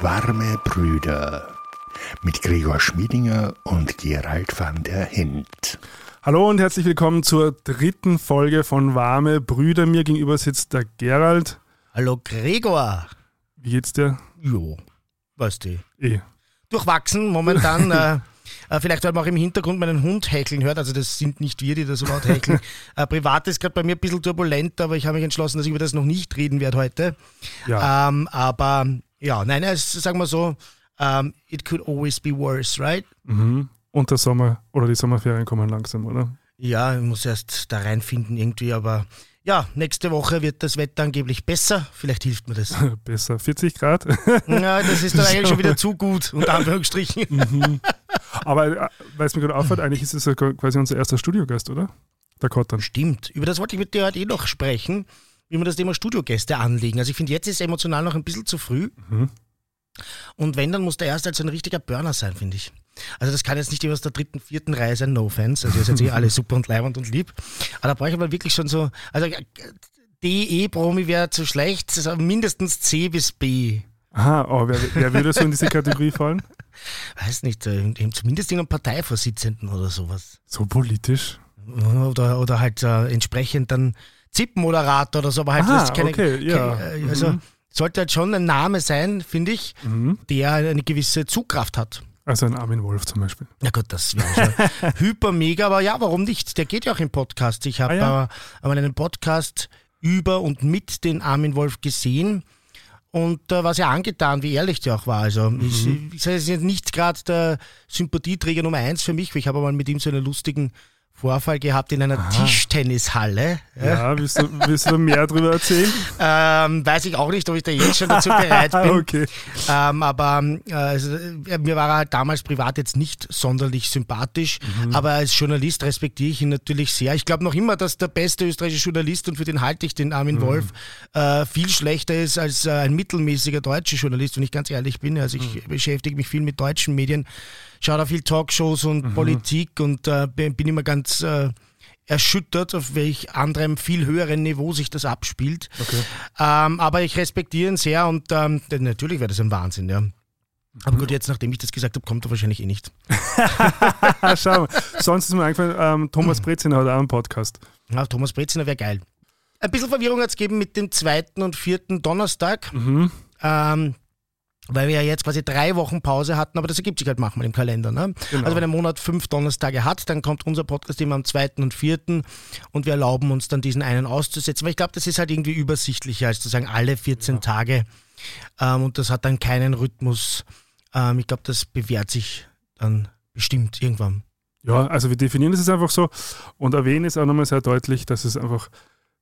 Warme Brüder mit Gregor Schmiedinger und Gerald van der Hint. Hallo und herzlich willkommen zur dritten Folge von Warme Brüder. Mir gegenüber sitzt der Gerald. Hallo Gregor. Wie geht's dir? Jo, weißt du. Eh. Durchwachsen momentan. äh, äh, vielleicht, weil man auch im Hintergrund meinen Hund häkeln hört. Also, das sind nicht wir, die das so laut häkeln. äh, privat ist gerade bei mir ein bisschen turbulent, aber ich habe mich entschlossen, dass ich über das noch nicht reden werde heute. Ja. Ähm, aber ja, nein, es, sagen wir so, um, it could always be worse, right? Mhm. Und der Sommer oder die Sommerferien kommen langsam, oder? Ja, ich muss erst da reinfinden irgendwie, aber ja, nächste Woche wird das Wetter angeblich besser. Vielleicht hilft mir das. Besser. 40 Grad? Ja, das ist dann eigentlich schon wieder zu gut, unter Anführungsstrichen. Mhm. Aber äh, weil es mir gerade auffällt, eigentlich ist es ja quasi unser erster Studiogast, oder? Der Kottern. Stimmt. Über das wollte ich mit dir heute eh noch sprechen, wie wir das Thema Studiogäste anlegen. Also ich finde, jetzt ist es emotional noch ein bisschen zu früh. Mhm. Und wenn, dann muss der erste halt so ein richtiger Burner sein, finde ich. Also das kann jetzt nicht immer aus der dritten, vierten Reihe sein, no fans. Also ihr seid eh alle super und leibend und lieb. Aber da brauche ich aber wirklich schon so, also DE-Promi wäre zu schlecht, also mindestens C bis B. Aha, aber wer, wer würde so in diese Kategorie fallen? Weiß nicht, äh, zumindest irgendein Parteivorsitzenden oder sowas. So politisch? Oder, oder halt äh, entsprechend dann ZIP-Moderator oder so, aber halt Aha, das keine, okay, ja. keine also Mhm. sollte halt schon ein Name sein, finde ich, Mhm. der eine gewisse Zugkraft hat. Also ein Armin Wolf zum Beispiel. Ja gut, das wäre hyper mega, aber ja, warum nicht? Der geht ja auch im Podcast. Ich habe Ah, ja. äh, einmal einen Podcast über und mit den Armin Wolf gesehen und äh, war sehr angetan, wie ehrlich der auch war. Also ich, ich sage, jetzt nicht gerade der Sympathieträger Nummer eins für mich, weil ich habe mal mit ihm so einen lustigen Vorfall gehabt in einer Tischtennishalle. Ja, willst, du, willst du mehr darüber erzählen? Ähm, weiß ich auch nicht, ob ich da jetzt schon dazu bereit bin. okay. Ähm, aber äh, also, mir war er halt damals privat jetzt nicht sonderlich sympathisch, aber als Journalist respektiere ich ihn natürlich sehr. Ich glaube noch immer, dass der beste österreichische Journalist, und für den halte ich den Armin Wolf, äh, viel schlechter ist als äh, ein mittelmäßiger deutscher Journalist, wenn ich ganz ehrlich bin. Also ich beschäftige mich viel mit deutschen Medien, schaue da viel Talkshows und Politik und äh, bin immer ganz... Äh, erschüttert, auf welch anderem viel höheren Niveau sich das abspielt. Okay. Ähm, aber ich respektiere ihn sehr und ähm, natürlich wäre das ein Wahnsinn, ja. Aber gut, jetzt nachdem ich das gesagt habe, kommt er wahrscheinlich eh nicht. Schau mal. Sonst ist mir eingefallen, ähm, Thomas Breziner hat auch einen Podcast. Ja, Thomas Breziner wäre geil. Ein bisschen Verwirrung hat es gegeben mit dem zweiten und vierten Donnerstag, Mhm. ähm, weil wir ja jetzt quasi drei Wochen Pause hatten, aber das ergibt sich halt manchmal im Kalender. Ne? Genau. Also wenn ein Monat fünf Donnerstage hat, dann kommt unser Podcast immer am zweiten und vierten und wir erlauben uns dann diesen einen auszusetzen. Weil ich glaube, das ist halt irgendwie übersichtlicher, als zu sagen, alle 14 Tage. Ähm, und das hat dann keinen Rhythmus. Ähm, ich glaube, das bewährt sich dann bestimmt irgendwann. Ja, also wir definieren es einfach so und erwähnen es auch nochmal sehr deutlich, dass es einfach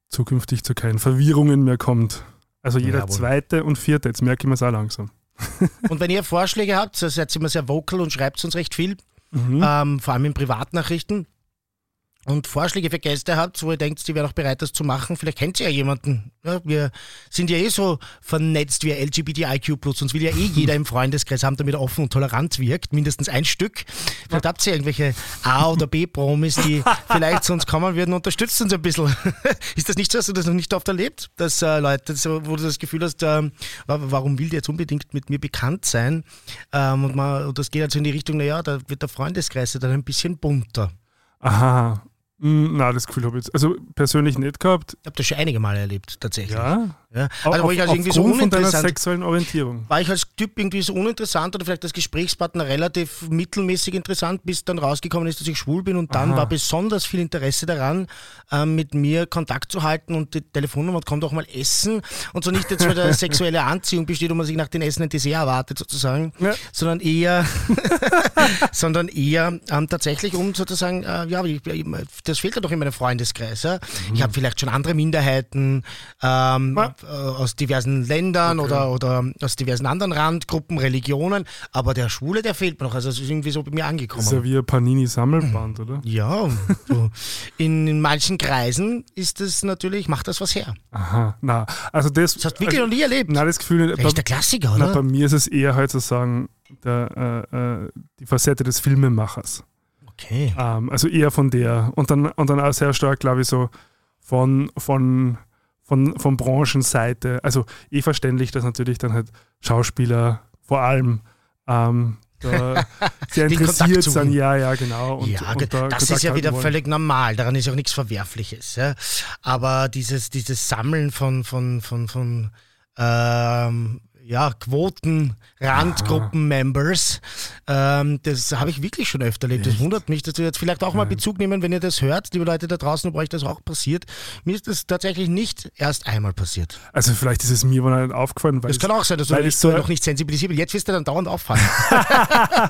zukünftig zu keinen Verwirrungen mehr kommt. Also jeder Jawohl. zweite und vierte, jetzt merke ich mir es auch langsam. Und wenn ihr Vorschläge habt, seid ihr immer sehr vocal und schreibt uns recht viel, Mhm. ähm, vor allem in Privatnachrichten. Und Vorschläge für Gäste habt, wo ihr denkt, die wären auch bereit, das zu machen, vielleicht kennt ihr ja jemanden. Ja, wir sind ja eh so vernetzt wie LGBTIQ+, uns will ja eh jeder im Freundeskreis haben, damit er offen und tolerant wirkt, mindestens ein Stück. Vielleicht habt ihr irgendwelche A- oder B-Promis, die vielleicht zu uns kommen würden, unterstützt uns ein bisschen. Ist das nicht so, hast du das noch nicht oft erlebt, dass äh, Leute, wo du das Gefühl hast, wa- warum will der jetzt unbedingt mit mir bekannt sein? Ähm, und, man, und das geht also in die Richtung, naja, da wird der Freundeskreis dann ein bisschen bunter. Aha. Na, das Gefühl habe ich jetzt, also persönlich nicht gehabt. Ich habe das schon einige Male erlebt, tatsächlich. Ja. Ja. Also, wo ich also irgendwie so aufgrund von uninteressant sexuellen Orientierung. war ich als Typ irgendwie so uninteressant oder vielleicht als Gesprächspartner relativ mittelmäßig interessant, bis dann rausgekommen ist, dass ich schwul bin und dann Aha. war besonders viel Interesse daran, ähm, mit mir Kontakt zu halten und die Telefonnummer und kommt auch mal essen und so nicht jetzt, weil da sexuelle Anziehung besteht und man sich nach den Essen ein Dessert erwartet sozusagen, Ja. sondern eher, sondern eher ähm, tatsächlich um sozusagen, äh, ja, ich, das fehlt ja doch in meinem Freundeskreis. Ja? Ich habe vielleicht schon andere Minderheiten ähm, äh, aus diversen Ländern oder, oder aus diversen anderen Randgruppen, Religionen, aber der Schwule, der fehlt mir noch. Also es ist irgendwie so bei mir angekommen. Das ist ja wie ein Panini-Sammelband, oder? Ja, so. in, in manchen Kreisen ist das natürlich, macht das was her. Aha, na, also das. Das hast du wirklich noch nie erlebt. na, das Gefühl, Das ist der Klassiker, na, oder? bei mir ist es eher halt sozusagen der, äh, äh, die Facette des Filmemachers. Okay. Ähm, also eher von der. Und dann, und dann auch sehr stark, glaube ich, so von, von, von, von Branchenseite. Also eh verständlich, dass natürlich dann halt Schauspieler vor allem ähm, da sehr interessiert sind. Ja, ja, genau. Und, ja, und da das Kontakt ist ja wieder wollen. völlig normal. Daran ist auch nichts Verwerfliches. Ja? Aber dieses, dieses Sammeln von, von, von, von ähm, ja, Quoten, Randgruppen-Members, ähm, das habe ich wirklich schon öfter erlebt. Das wundert mich, dass wir jetzt vielleicht auch mal Bezug nehmen, wenn ihr das hört, liebe Leute da draußen, ob euch das auch passiert. Mir ist das tatsächlich nicht erst einmal passiert. Also vielleicht ist es mir wohl aufgefallen, weil Das es- kann auch sein, dass du nicht, es so- noch nicht sensibilisiert bist. Jetzt wirst du dann dauernd auffallen.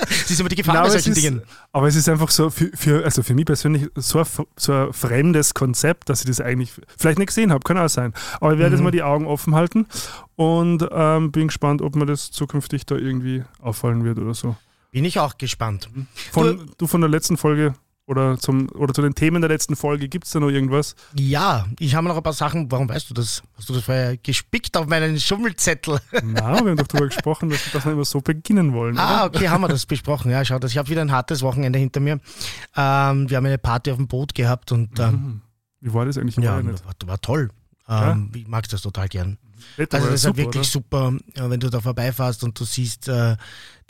das ist immer die Gefahr Nein, bei aber, es solchen ist, Dingen. aber es ist einfach so für, für, also für mich persönlich so ein, so ein fremdes Konzept, dass ich das eigentlich vielleicht nicht gesehen habe, kann auch sein. Aber ich werde jetzt Mhm. mal die Augen offen halten und ähm, bin gespannt, ob mir das zukünftig da irgendwie auffallen wird oder so. Bin ich auch gespannt. Von, du, von der letzten Folge oder, zum, oder zu den Themen der letzten Folge, gibt es da noch irgendwas? Ja, ich habe noch ein paar Sachen. Warum weißt du das? Hast du das vorher gespickt auf meinen Schummelzettel? Na, wir haben doch darüber gesprochen, dass, dass wir immer so beginnen wollen. ah, oder? okay, haben wir das besprochen. Ja, schau, das. ich habe wieder ein hartes Wochenende hinter mir. Ähm, wir haben eine Party auf dem Boot gehabt und ähm, Mhm. Wie war das eigentlich? Ich ja, war ja war, war toll. Ähm, Ich mag das total gern. Wetter Also das ist halt wirklich oder? super, äh, wenn du da vorbeifährst und du siehst äh,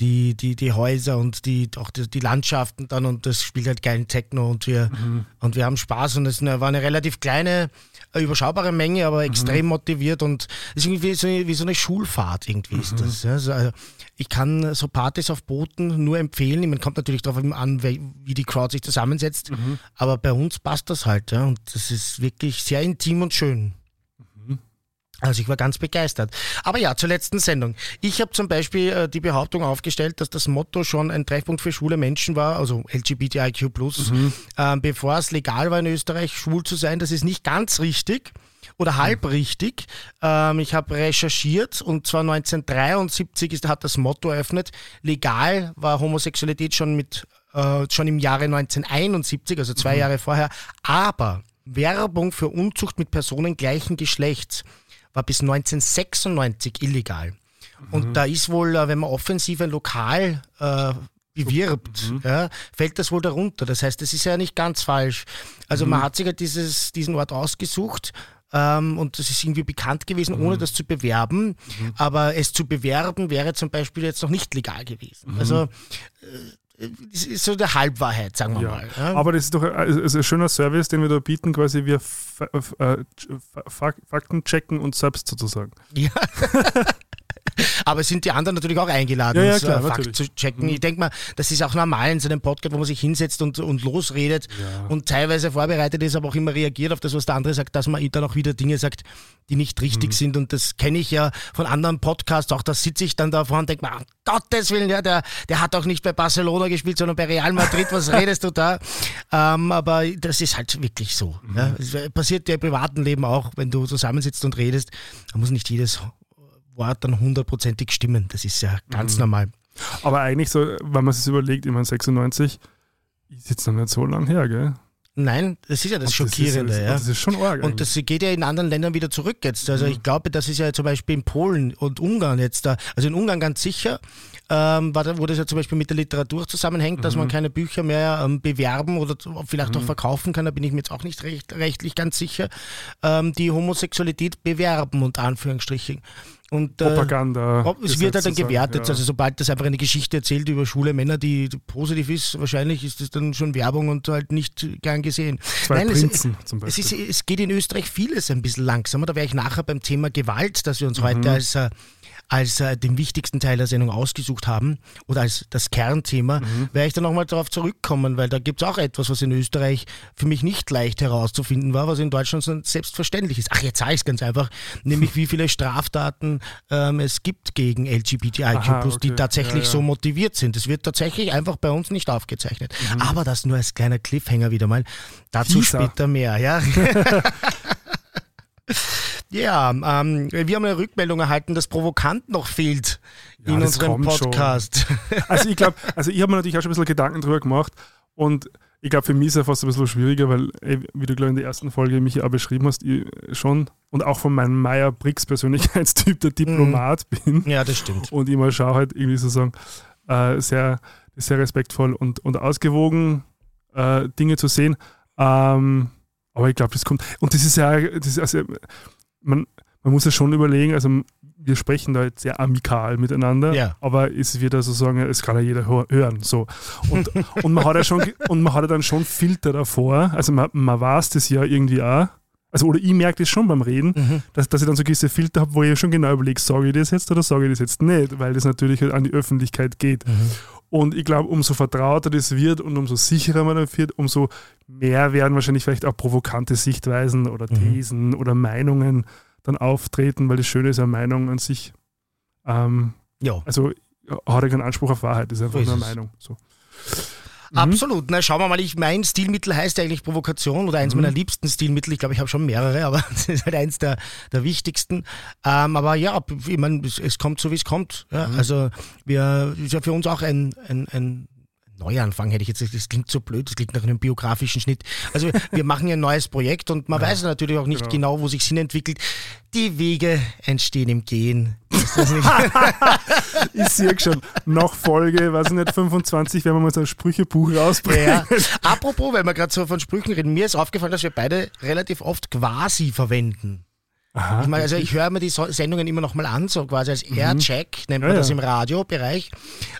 die, die, die Häuser und die, auch die, die Landschaften dann und das spielt halt geilen Techno und wir, Mhm. und wir haben Spaß und es war eine relativ kleine, äh, überschaubare Menge, Mhm. aber extrem motiviert und es ist irgendwie so, wie so eine Schulfahrt irgendwie ist Mhm. das. Ja. Also, ich kann so Partys auf Booten nur empfehlen. Man kommt natürlich darauf an, wie wie die Crowd sich zusammensetzt, Mhm. aber bei uns passt das halt ja. und das ist wirklich sehr intim und schön. Also ich war ganz begeistert. Aber ja, zur letzten Sendung. Ich habe zum Beispiel äh, die Behauptung aufgestellt, dass das Motto schon ein Treffpunkt für schwule Menschen war, also LGBTIQ+, ähm, bevor es legal war in Österreich, schwul zu sein. Das ist nicht ganz richtig oder halb richtig. Ähm, ich habe recherchiert und zwar 1973 ist, hat das Motto eröffnet. Legal war Homosexualität schon mit äh, schon im Jahre 1971, also zwei Jahre vorher. Aber Werbung für Unzucht mit Personen gleichen Geschlechts war bis 1996 illegal. Und da ist wohl, äh, wenn man offensiv ein Lokal äh, bewirbt, ja, fällt das wohl darunter. Das heißt, das ist ja nicht ganz falsch. Also man hat sich ja dieses, diesen Ort ausgesucht ähm, und das ist irgendwie bekannt gewesen, ohne das zu bewerben. Aber es zu bewerben wäre zum Beispiel jetzt noch nicht legal gewesen. Also das ist so der Halbwahrheit, sagen wir Ja. mal. Ja. Aber das ist doch ein, also ein schöner Service, den wir da bieten, quasi wir äh, Fa- Fakten checken und selbst sozusagen. Ja. Aber es sind die anderen natürlich auch eingeladen, Ja, ja, klar, äh, Fakt natürlich. zu checken. Mhm. Ich denke mal, das ist auch normal in so einem Podcast, wo man sich hinsetzt und, und losredet Ja. und teilweise vorbereitet ist, aber auch immer reagiert auf das, was der andere sagt, dass man dann auch wieder Dinge sagt, die nicht richtig Mhm. sind. Und das kenne ich ja von anderen Podcasts. Auch da sitze ich dann da vorne und denke mir, um Gottes Willen, ja, der, der hat auch nicht bei Barcelona gespielt, sondern bei Real Madrid. Was redest du da? Ähm, aber das ist halt wirklich so. Mhm. Ja. Es passiert ja im privaten Leben auch, wenn du zusammensitzt und redest. Da muss nicht jedes Wort dann hundertprozentig stimmen. Das ist ja Mhm. ganz normal. Aber eigentlich so, wenn man sich überlegt, ich meine 96 ist jetzt noch nicht so lang her, gell? Nein, das ist ja das Und Schockierende. ist, ja. Das ist schon arg. Und das geht ja in anderen Ländern wieder zurück jetzt. Also ich glaube, das ist ja zum Beispiel in Polen und Ungarn jetzt da, also in Ungarn ganz sicher, ähm, war wo das ja zum Beispiel mit der Literatur zusammenhängt, dass man keine Bücher mehr ähm, bewerben oder vielleicht auch verkaufen kann, da bin ich mir jetzt auch nicht recht, rechtlich ganz sicher, ähm, die Homosexualität bewerben, unter Anführungsstrichen. Und, äh, Propaganda. ob- es wird halt dann gewertet, ja. also sobald das einfach eine Geschichte erzählt über schwule Männer, die positiv ist, wahrscheinlich ist das dann schon Werbung und halt nicht gern gesehen. Zwei Nein, es- Prinzen zum Es, Beispiel. ist, es geht in Österreich vieles ein bisschen langsamer. Da wäre ich nachher beim Thema Gewalt, das wir uns Mhm. heute als, äh, als äh, den wichtigsten Teil der Sendung ausgesucht haben oder als das Kernthema, Mhm. werde ich dann nochmal darauf zurückkommen, weil da gibt es auch etwas, was in Österreich für mich nicht leicht herauszufinden war, was in Deutschland so selbstverständlich ist. Ach, jetzt sage ich es ganz einfach, nämlich wie viele Straftaten ähm, es gibt gegen LGBTIQ+, Aha, die okay. tatsächlich Ja, ja. so motiviert sind. Das wird tatsächlich einfach bei uns nicht aufgezeichnet. Mhm. Aber das nur als kleiner Cliffhanger wieder mal. Dazu Teaser. später mehr, ja. ja, ähm, wir haben eine Rückmeldung erhalten, dass Provokant noch fehlt Ja, in unserem schon. Podcast. Also ich glaube, also ich habe mir natürlich auch schon ein bisschen Gedanken drüber gemacht und ich glaube, für mich ist es fast ein bisschen schwieriger, weil, ey, wie du glaube in der ersten Folge mich ja auch beschrieben hast, ich schon und auch von meinem Meyer Briggs Persönlichkeitstyp der Diplomat bin ja, das stimmt. und immer schaue halt irgendwie sozusagen äh, sehr, sehr respektvoll und, und ausgewogen äh, Dinge zu sehen. Ähm, aber ich glaube, das kommt. Und das ist ja, das ist also, man, man muss ja schon überlegen, also wir sprechen da jetzt sehr amikal miteinander, Ja. aber es wird also sagen, es kann ja jeder hör- hören. So. Und, und, man hat ja schon, und man hat ja dann schon Filter davor. Also man, man weiß das ja irgendwie auch. Also, oder ich merke das schon beim Reden, Mhm. dass, dass ich dann so gewisse Filter habe, wo ich schon genau überlege, sage ich das jetzt oder sage ich das jetzt nicht, weil das natürlich halt an die Öffentlichkeit geht. Mhm. Und ich glaube, umso vertrauter das wird und umso sicherer man wird, umso mehr werden wahrscheinlich vielleicht auch provokante Sichtweisen oder Mhm. Thesen oder Meinungen dann auftreten, weil das Schöne ist ja Meinung an sich. Ähm, Ja. also hat ja keinen Anspruch auf Wahrheit, ist einfach So ist nur. Meinung. So. Absolut. Na, schauen wir mal, ich, mein Stilmittel heißt eigentlich Provokation oder eins Mhm. meiner liebsten Stilmittel. Ich glaube, ich habe schon mehrere, aber das ist halt eins der, der wichtigsten. Ähm, aber ja, ich meine, es, es kommt so, wie es kommt. Ja, Mhm. Also wir ist ja für uns auch ein, ein, ein Neuanfang, hätte ich jetzt gesagt. Das klingt so blöd, das klingt nach einem biografischen Schnitt. Also wir, machen ja ein neues Projekt und man weiß natürlich auch nicht genau. genau, wo sich Sinn entwickelt. Die Wege entstehen im Gehen. Ist das nicht? Ich sehe schon, nach Folge, weiß ich nicht, 25 werden wir mal so ein Sprüchebuch rausbringen. Ja. Apropos, weil wir gerade so von Sprüchen reden, mir ist aufgefallen, dass wir beide relativ oft quasi verwenden. Aha, Ich meine, also ich höre mir die So- Sendungen immer noch mal an, so quasi als Aircheck, nennt man Mhm. Ja, das im Radiobereich.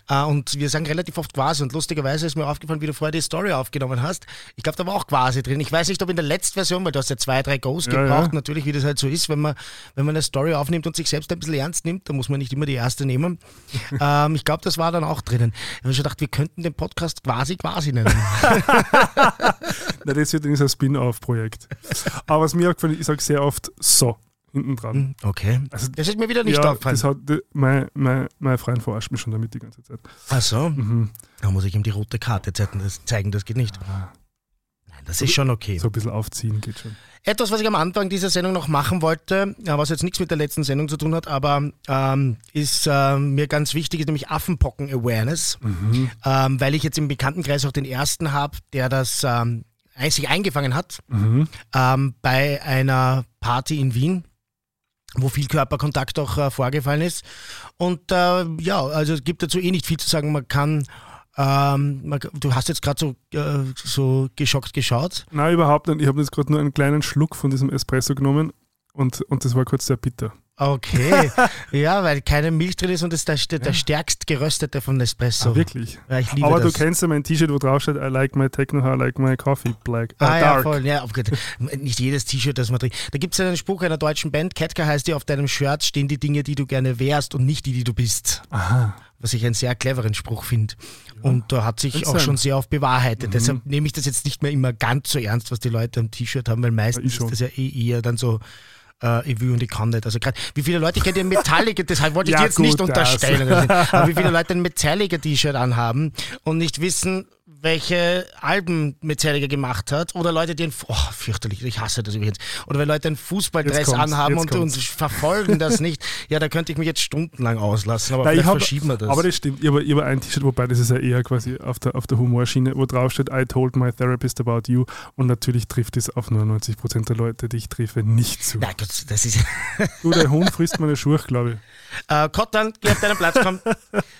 Äh, Und wir sagen relativ oft quasi. Und lustigerweise ist mir aufgefallen, wie du vorher die Story aufgenommen hast. Ich glaube, da war auch quasi drin. Ich weiß nicht, ob in der letzten Version, weil du hast ja zwei, drei Goes Ja, gebraucht, ja. natürlich, wie das halt so ist, wenn man, wenn man eine Story aufnimmt und sich selbst ein bisschen ernst nimmt, dann muss man nicht immer die erste nehmen. ähm, ich glaube, das war dann auch drinnen. Ich habe schon gedacht, wir könnten den Podcast quasi quasi nennen. Na, das wird übrigens ein Spin-off-Projekt. Aber was mir aufgefallen ist, ich sage sehr oft so hinten dran. Okay. Also, Das ist mir wieder nicht ja, aufgefallen. das hat, mein, mein, mein Freund verarscht mich schon damit die ganze Zeit. Ach so. Mhm. Da muss ich ihm die rote Karte zeigen, das, geht nicht. Nein, das ist schon okay. So ein bisschen aufziehen geht schon. Etwas, was ich am Anfang dieser Sendung noch machen wollte, ja, was jetzt nichts mit der letzten Sendung zu tun hat, aber ähm, ist ähm, mir ganz wichtig, ist nämlich Affenpocken-Awareness, ähm, weil ich jetzt im Bekanntenkreis auch den ersten habe, der das ähm, sich eingefangen hat Mhm. ähm, bei einer Party in Wien wo viel Körperkontakt auch äh, vorgefallen ist. Und äh, ja, also es gibt dazu eh nicht viel zu sagen. Man kann, ähm, du hast jetzt gerade so, äh, so geschockt geschaut. Nein, überhaupt nicht. Ich habe jetzt gerade nur einen kleinen Schluck von diesem Espresso genommen und, und das war kurz sehr bitter. Okay, ja, weil keine Milch drin ist und das ist der, der stärkst geröstete von Nespresso. Ah, wirklich. Ja, ich liebe Aber das. du kennst ja mein T-Shirt, wo drauf steht, I like my techno, I like my coffee black. Ah, äh, ja, voll. Ja. Nicht jedes T-Shirt, das man trägt. Da gibt es einen Spruch einer deutschen Band, Ketka heißt die, auf deinem Shirt stehen die Dinge, die du gerne wärst und nicht die, die du bist. Aha. Was ich einen sehr cleveren Spruch finde. Und da hat sich auch schon sehr oft bewahrheitet. Mhm. Deshalb nehme ich das jetzt nicht mehr immer ganz so ernst, was die Leute am T-Shirt haben, weil meistens ist das ja eh eher dann so, äh, ich will und ich kann nicht. Also gerade, wie viele Leute kennt ihr Metallica, deshalb wollte ich Ja, dir jetzt nicht gut, unterstellen, aber wie viele Leute ein Metallica-T-Shirt anhaben und nicht wissen, welche Alben Metallica gemacht hat oder Leute, die ein, oh, fürchterlich, ich hasse das übrigens, oder wenn Leute einen Fußballdress anhaben und, kommt's. verfolgen das nicht, ja, da könnte ich mich jetzt stundenlang auslassen, aber Nein, ich vielleicht hab, verschieben wir das. Aber das stimmt. Ich habe, ich habe ein T-Shirt, wobei das ist ja eher quasi auf der, auf der Humorschiene, wo drauf steht, I told my therapist about you. Und natürlich trifft es auf 99% der Leute, die ich treffe, nicht zu. Na gut, das ist. Du, der Hund frisst meine Schuhe, glaube ich. Äh, Cotton, geh auf deinen Platz, komm.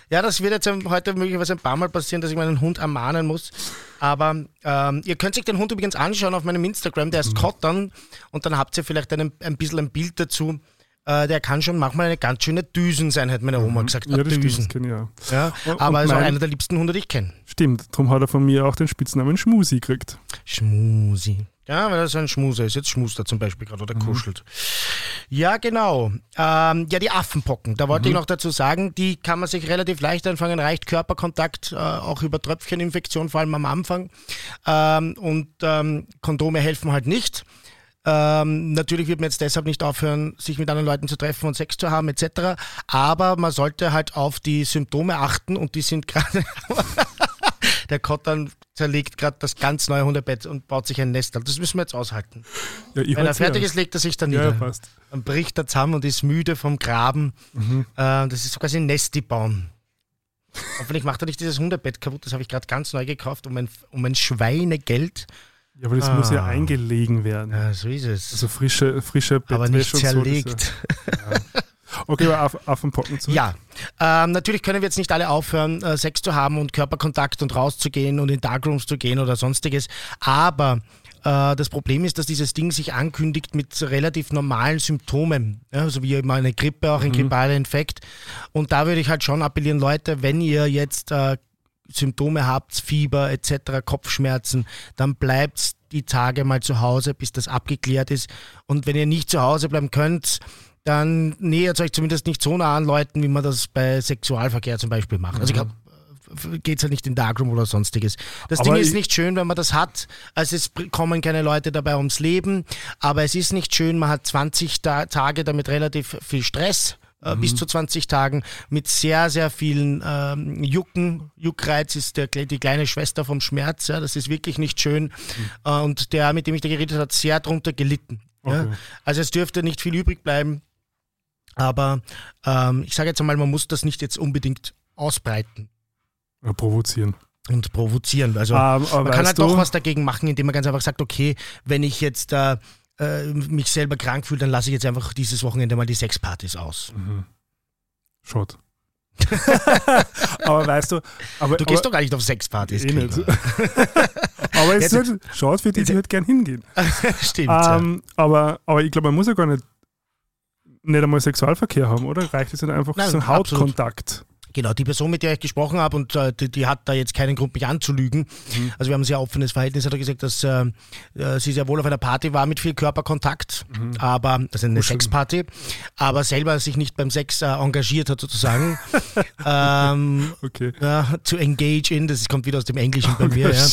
Ja, das wird jetzt heute möglicherweise ein paar Mal passieren, dass ich meinen Hund ermahnen muss. Aber ähm, ihr könnt sich den Hund übrigens anschauen auf meinem Instagram, der heißt Mhm. Cotton. Und dann habt ihr vielleicht ein, ein bisschen ein Bild dazu. Äh, der kann schon manchmal eine ganz schöne Düsen sein, hat meine Oma gesagt. Mhm. Ja, stimmt, das Düsen. auch. Ja, Und- aber und ist auch einer der liebsten Hunde, die ich kenne. Stimmt, darum hat er von mir auch den Spitznamen Schmusi gekriegt. Schmusi. Ja, weil er so ein Schmuser ist. Jetzt schmust er zum Beispiel gerade oder Mhm. kuschelt. Ja, genau. Ähm, ja, die Affenpocken. Da Mhm. wollte ich noch dazu sagen, die kann man sich relativ leicht einfangen. Reicht Körperkontakt, äh, auch über Tröpfcheninfektion, vor allem am Anfang. Ähm, und ähm, Kondome helfen halt nicht. Ähm, natürlich wird man jetzt deshalb nicht aufhören, sich mit anderen Leuten zu treffen und Sex zu haben etc. Aber man sollte halt auf die Symptome achten und die sind gerade Der Kottern zerlegt gerade das ganz neue Hundebett und baut sich ein Nest. Das müssen wir jetzt aushalten. Ja, Wenn er fertig ist, legt er sich dann nieder. ja. Dann bricht er zusammen und ist müde vom Graben. Mhm. Äh, das ist so quasi ein Nest, die bauen. Hoffentlich macht er nicht dieses Hundebett kaputt. Das habe ich gerade ganz neu gekauft, um ein, um ein Schweinegeld. Ja, aber das muss ja Ah. eingelegen werden. Ja, so ist es. Also frische, frische aber nicht Bettwäsche so, das zerlegt. Ja. Okay, aber Aff Affenpocken zurück. Ja, ähm, natürlich können wir jetzt nicht alle aufhören, äh, Sex zu haben und Körperkontakt und rauszugehen und in Darkrooms zu gehen oder sonstiges. Aber Äh, das Problem ist, dass dieses Ding sich ankündigt mit relativ normalen Symptomen, ja, also wie immer eine Grippe, auch ein Mhm. grippaler Infekt. Und da würde ich halt schon appellieren, Leute, wenn ihr jetzt äh, Symptome habt, Fieber etc., Kopfschmerzen, dann bleibt die Tage mal zu Hause, bis das abgeklärt ist. Und wenn ihr nicht zu Hause bleiben könnt, dann nähert euch zumindest nicht so nah an Leuten, wie man das bei Sexualverkehr zum Beispiel macht. Also ich glaube, geht es ja nicht in Darkroom oder sonstiges. Das Aber Ding ist ich- nicht schön, wenn man das hat. Also es kommen keine Leute dabei ums Leben, aber es ist nicht schön, man hat 20 Ta Tage damit relativ viel Stress. äh, Bis zu 20 Tagen mit sehr, sehr vielen ähm, Jucken. Juckreiz ist der, die kleine Schwester vom Schmerz. Ja, das ist wirklich nicht schön. Äh, und der, mit dem ich da geredet habe, hat sehr drunter gelitten. Ja. Okay. Also es dürfte nicht viel übrig bleiben. Aber ähm, ich sage jetzt einmal, man muss das nicht jetzt unbedingt ausbreiten Ja, provozieren. und provozieren. Also Ähm, aber man kann halt doch was dagegen machen, indem man ganz einfach sagt, okay, wenn ich jetzt äh, äh, mich selber krank fühle, dann lasse ich jetzt einfach dieses Wochenende mal die Sexpartys aus. Schott. aber weißt du, aber, Du gehst aber, doch gar nicht auf Sexpartys. eh nicht. Aber es ist schaut für die, die halt gern hingehen. Stimmt. ja. Ähm, aber, aber ich glaube, man muss ja gar nicht, nicht einmal Sexualverkehr haben, oder? Reicht es dann einfach Nein, so ein. Hautkontakt? Genau, die Person, mit der ich gesprochen habe, und äh, die, die hat da jetzt keinen Grund, mich anzulügen. Mhm. Also wir haben ein sehr offenes Verhältnis, hat er gesagt, dass äh, äh, sie sehr wohl auf einer Party war mit viel Körperkontakt, Mhm. aber das ist eine Kuscheln. Sexparty, aber selber sich nicht beim Sex äh, engagiert hat sozusagen. ähm, Okay. ja, to engage in, das kommt wieder aus dem Englischen bei mir, ja.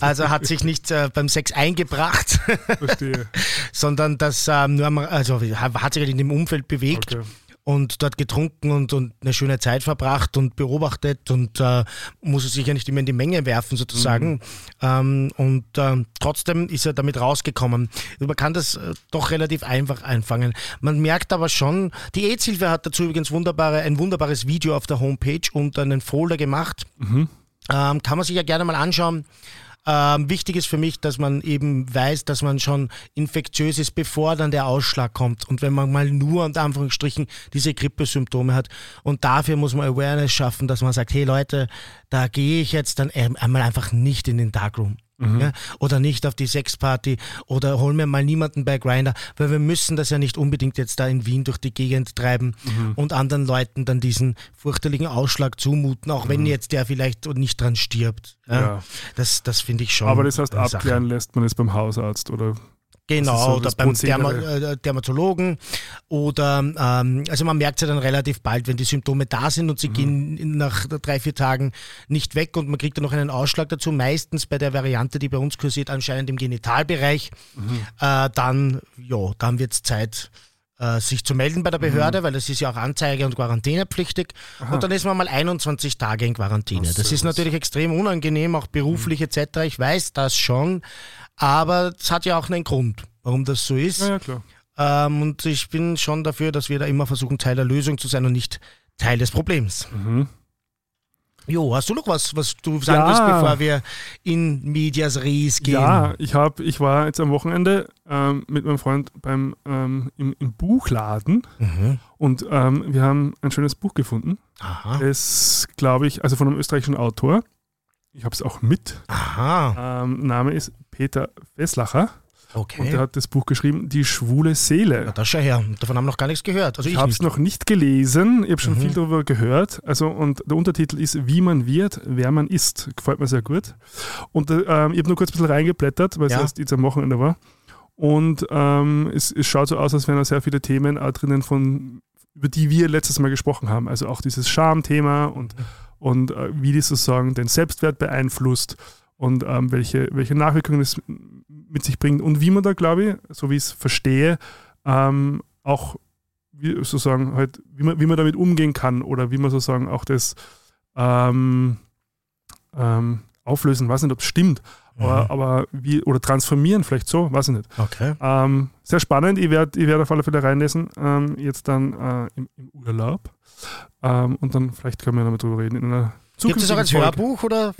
Also hat sich nicht äh, beim Sex eingebracht, Verstehe. sondern das ähm, nur also hat sich halt in dem Umfeld bewegt Okay. Und dort getrunken und, und eine schöne Zeit verbracht und beobachtet und äh, muss es sich ja nicht immer in die Menge werfen sozusagen. Ähm, und ähm, trotzdem ist er damit rausgekommen. Man kann das äh, doch relativ einfach einfangen. Man merkt aber schon, die AIDS-Hilfe hat dazu übrigens wunderbare, ein wunderbares Video auf der Homepage und einen Folder gemacht. Ähm, kann man sich ja gerne mal anschauen. Ähm, wichtig ist für mich, dass man eben weiß, dass man schon infektiös ist, bevor dann der Ausschlag kommt. Und wenn man mal nur unter Anführungsstrichen diese Grippesymptome hat. Und dafür muss man Awareness schaffen, dass man sagt, hey Leute, da gehe ich jetzt dann ähm, einmal einfach nicht in den Darkroom. Ja? Oder nicht auf die Sexparty oder hol mir mal niemanden bei Grinder, weil wir müssen das ja nicht unbedingt jetzt da in Wien durch die Gegend treiben und anderen Leuten dann diesen furchterlichen Ausschlag zumuten, auch wenn jetzt der vielleicht nicht dran stirbt. Ja? Ja. Das, das finde ich schon. Aber das heißt, abklären lässt man es beim Hausarzt oder Genau, so oder beim. Derma äh, Dermatologen. Oder, ähm, also man merkt es ja dann relativ bald, wenn die Symptome da sind und sie Mhm. gehen nach drei, vier Tagen nicht weg und man kriegt dann noch einen Ausschlag dazu, meistens bei der Variante, die bei uns kursiert, anscheinend im Genitalbereich. Mhm. Äh, dann, ja, dann wird es Zeit, äh, sich zu melden bei der Mhm. Behörde, weil das ist ja auch Anzeige- und Quarantänepflichtig. Und dann ist man mal 21 Tage in Quarantäne. Ach, das ist natürlich extrem unangenehm, auch beruflich etc. Ich weiß das schon, aber es hat ja auch einen Grund, warum das so ist. Ja, ja, klar. Ähm, und ich bin schon dafür, dass wir da immer versuchen, Teil der Lösung zu sein und nicht Teil des Problems. Mhm. Jo, hast du noch was, was du sagen Ja. willst, bevor wir in Medias Res gehen? Ja, ich, hab, ich war jetzt am Wochenende ähm, mit meinem Freund beim, ähm, im, im Buchladen Mhm. und ähm, wir haben ein schönes Buch gefunden. Aha. Das, glaube ich, also von einem österreichischen Autor. Ich habe es auch mit. Aha. Ähm, Name ist Peter Fesslacher und der Okay. hat das Buch geschrieben, Die schwule Seele. Ja, das schau her. Davon haben wir noch gar nichts gehört. Also Ich ich, habe es noch nicht gelesen, ich habe schon Mhm. viel darüber gehört. Also, und der Untertitel ist Wie man wird, wer man ist. Gefällt mir sehr gut. Und äh, ähm, ich habe nur kurz ein bisschen reingeblättert, weil es Ja. erst jetzt am Wochenende war. Und ähm, es, es schaut so aus, als wären da sehr viele Themen auch drinnen, von, über die wir letztes Mal gesprochen haben. Also auch dieses Schamthema und, und äh, wie das sozusagen den Selbstwert beeinflusst und ähm, welche, welche Nachwirkungen es mit sich bringt und wie man da, glaube ich, so wie ich es verstehe, ähm, auch wie, sozusagen halt, wie man, wie man damit umgehen kann oder wie man sozusagen auch das ähm, ähm, auflösen, weiß nicht, ob es stimmt, aber, Mhm. aber wie, oder transformieren vielleicht so, weiß ich nicht. Okay. Ähm, sehr spannend, ich werde ich werd auf alle Fälle reinlesen, ähm, jetzt dann äh, im, im Urlaub und dann vielleicht können wir damit drüber reden in einer Gibt es auch als Folge. Hörbuch oder?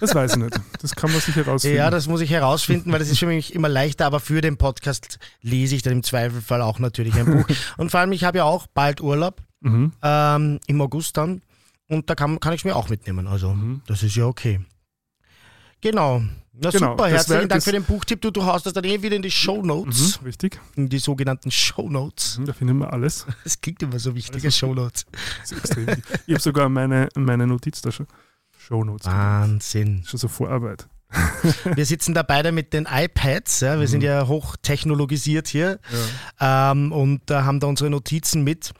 Das weiß ich nicht, das kann man sicher rausfinden. Ja, das muss ich herausfinden, weil das ist für mich immer leichter, aber für den Podcast lese ich dann im Zweifelfall auch natürlich ein Buch. Und vor allem, ich habe ja auch bald Urlaub, mhm. ähm, im August dann. Und da kann, kann ich es mir auch mitnehmen. Also, Mhm. das ist ja okay. Genau. Na Genau, super, herzlichen wär- Dank für den Buchtipp. Du, du haust das dann eh wieder in die Show Notes, Mhm, richtig. in die sogenannten Show Notes. Mhm, Da finden wir alles. Das klingt immer so wichtig, Show Notes. Extrem wichtig. Ich habe sogar meine, meine Notiz da schon. Shownotes. Wahnsinn. Schon so Vorarbeit. Wir sitzen da beide mit den iPads, ja, wir sind Mhm. ja hochtechnologisiert hier ähm, und äh, haben da unsere Notizen mit.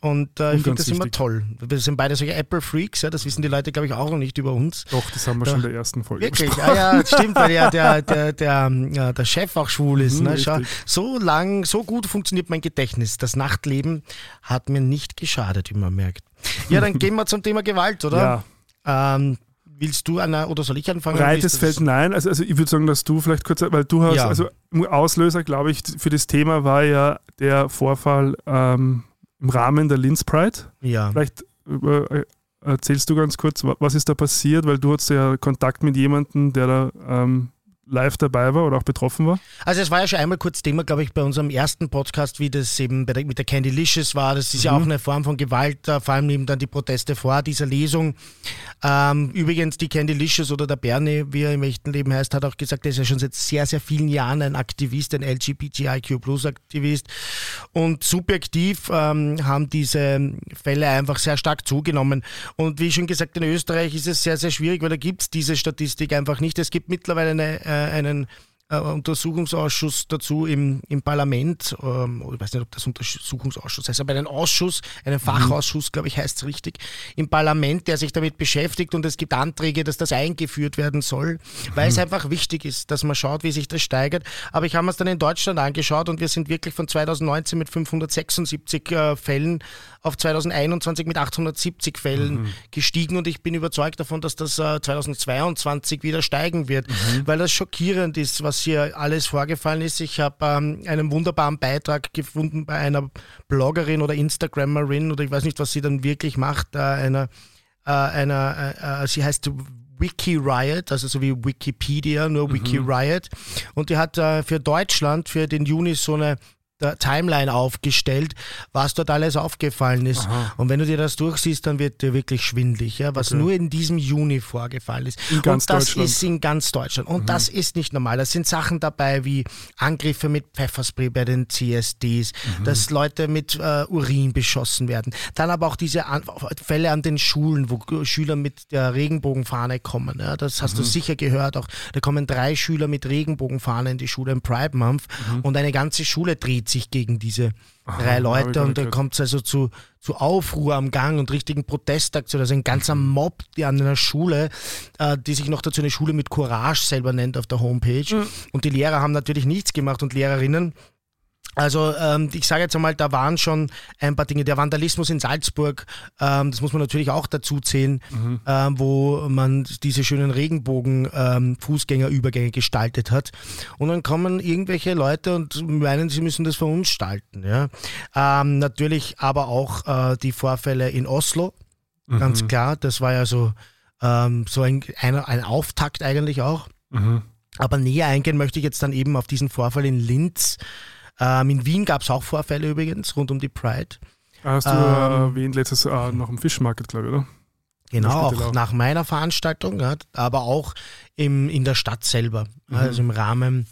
Und äh, ich finde das immer wichtig. toll. Wir sind beide solche Apple-Freaks, ja, das wissen die Leute, glaube ich, auch noch nicht über uns. Doch, das haben wir schon in der ersten Folge Wirklich, besprochen. ja, ja, stimmt, weil ja der, der, der, ja, der Chef auch schwul ist. Mhm, ne? Schau, so lang, so gut funktioniert mein Gedächtnis. Das Nachtleben hat mir nicht geschadet, wie man merkt. Ja, dann gehen wir zum Thema Gewalt, oder? Ja, Ähm, willst du einer oder soll ich anfangen? breites Feld, nein. Also, also ich würde sagen, dass du vielleicht kurz, weil du hast, Ja. also Auslöser, glaube ich, für das Thema war ja der Vorfall ähm, im Rahmen der Linz Pride. Ja. Vielleicht äh, erzählst du ganz kurz, wa- was ist da passiert, weil du hattest ja Kontakt mit jemandem, der da ähm, live dabei war oder auch betroffen war. Also es war ja schon einmal kurz Thema, glaube ich, bei unserem ersten Podcast, wie das eben der, mit der Candylicious war. Das ist ja Mhm. auch eine Form von Gewalt, vor allem eben dann die Proteste vor dieser Lesung. Ähm, übrigens, die Candylicious oder der Bernie, wie er im echten Leben heißt, hat auch gesagt, er ist ja schon seit sehr, sehr vielen Jahren ein Aktivist, ein LGBTIQ-Plus-Aktivist. Und subjektiv ähm, haben diese Fälle einfach sehr stark zugenommen. Und wie schon gesagt, in Österreich ist es sehr, sehr schwierig, weil da gibt es diese Statistik einfach nicht. Es gibt mittlerweile eine, äh, einen äh, Untersuchungsausschuss dazu im, im Parlament. Ähm, ich weiß nicht, ob das Untersuchungsausschuss heißt, aber einen Ausschuss, einen Fachausschuss, glaube ich, heißt es richtig, im Parlament, der sich damit beschäftigt und es gibt Anträge, dass das eingeführt werden soll, weil es einfach wichtig ist, dass man schaut, wie sich das steigert. Aber ich habe mir es dann in Deutschland angeschaut und wir sind wirklich von 2019 mit 576 äh, Fällen auf 2021 mit 870 Fällen gestiegen und ich bin überzeugt davon, dass das äh, 2022 wieder steigen wird, weil das schockierend ist, was hier alles vorgefallen ist. Ich habe ähm, einen wunderbaren Beitrag gefunden bei einer Bloggerin oder Instagrammerin oder ich weiß nicht, was sie dann wirklich macht, äh, einer, äh, einer äh, äh, sie heißt Wiki Riot, also so wie Wikipedia, nur Wiki Riot. Und die hat äh, für Deutschland, für den Juni so eine äh, Timeline aufgestellt, was dort alles aufgefallen ist. Und wenn du dir das durchsiehst, dann wird dir wirklich schwindlig, ja, was Okay. nur in diesem Juni vorgefallen ist. In ganz und das Deutschland. ist in ganz Deutschland. Und das ist nicht normal. Da sind Sachen dabei wie Angriffe mit Pfefferspray bei den CSDs, dass Leute mit äh, Urin beschossen werden. Dann aber auch diese an Fälle an den Schulen, wo Schüler mit der Regenbogenfahne kommen. Ja, das hast du sicher gehört. Auch da kommen drei Schüler mit Regenbogenfahne in die Schule im Pride Month und eine ganze Schule dreht sich gegen diese drei hab ich Leute und dann kommt es also zu, zu Aufruhr am Gang und richtigen Protestaktionen. Also ein ganzer Mob die an einer Schule, äh, die sich noch dazu eine Schule mit Courage selber nennt auf der Homepage. Und die Lehrer haben natürlich nichts gemacht und Lehrerinnen. Also ähm, ich sage jetzt einmal, da waren schon ein paar Dinge. Der Vandalismus in Salzburg, ähm, das muss man natürlich auch dazu zählen, ähm, wo man diese schönen Regenbogen ähm, gestaltet hat. Und dann kommen irgendwelche Leute und meinen, sie müssen das verunstalten. Ja? Ähm, natürlich aber auch äh, die Vorfälle in Oslo, ganz klar. Das war ja so, ähm, so ein, ein, ein Auftakt eigentlich auch. Mhm. Aber näher eingehen möchte ich jetzt dann eben auf diesen Vorfall in Linz. Ähm, in Wien gab es auch Vorfälle übrigens rund um die Pride. Hast du Ähm, äh, erwähnt letztes Jahr noch im Fischmarket, glaube ich, oder? Genau, auch auch. nach meiner Veranstaltung, ja, aber auch im, in der Stadt selber. Mhm. Also im Rahmen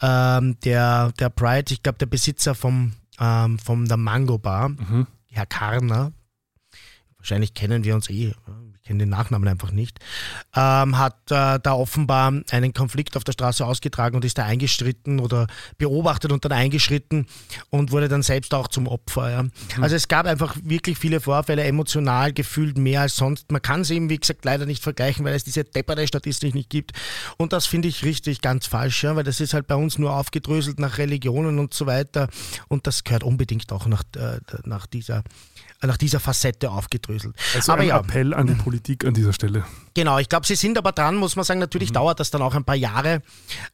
ähm, der, der Pride. Ich glaube, der Besitzer vom, ähm, von der Mango Bar, Mhm. Herr Karner, wahrscheinlich kennen wir uns eh, kenne den Nachnamen einfach nicht, ähm, hat äh, da offenbar einen Konflikt auf der Straße ausgetragen und ist da eingeschritten oder beobachtet und dann eingeschritten und wurde dann selbst auch zum Opfer. Ja. Also es gab einfach wirklich viele Vorfälle, emotional gefühlt mehr als sonst. Man kann es eben, wie gesagt, leider nicht vergleichen, weil es diese deppere Statistik nicht gibt. Und das finde ich richtig ganz falsch, ja, weil das ist halt bei uns nur aufgedröselt nach Religionen und so weiter. Und das gehört unbedingt auch nach, äh, nach dieser nach dieser Facette aufgedröselt. Also aber ein ja, Appell an die Politik an dieser Stelle. Genau, ich glaube, sie sind aber dran, muss man sagen. Natürlich dauert das dann auch ein paar Jahre.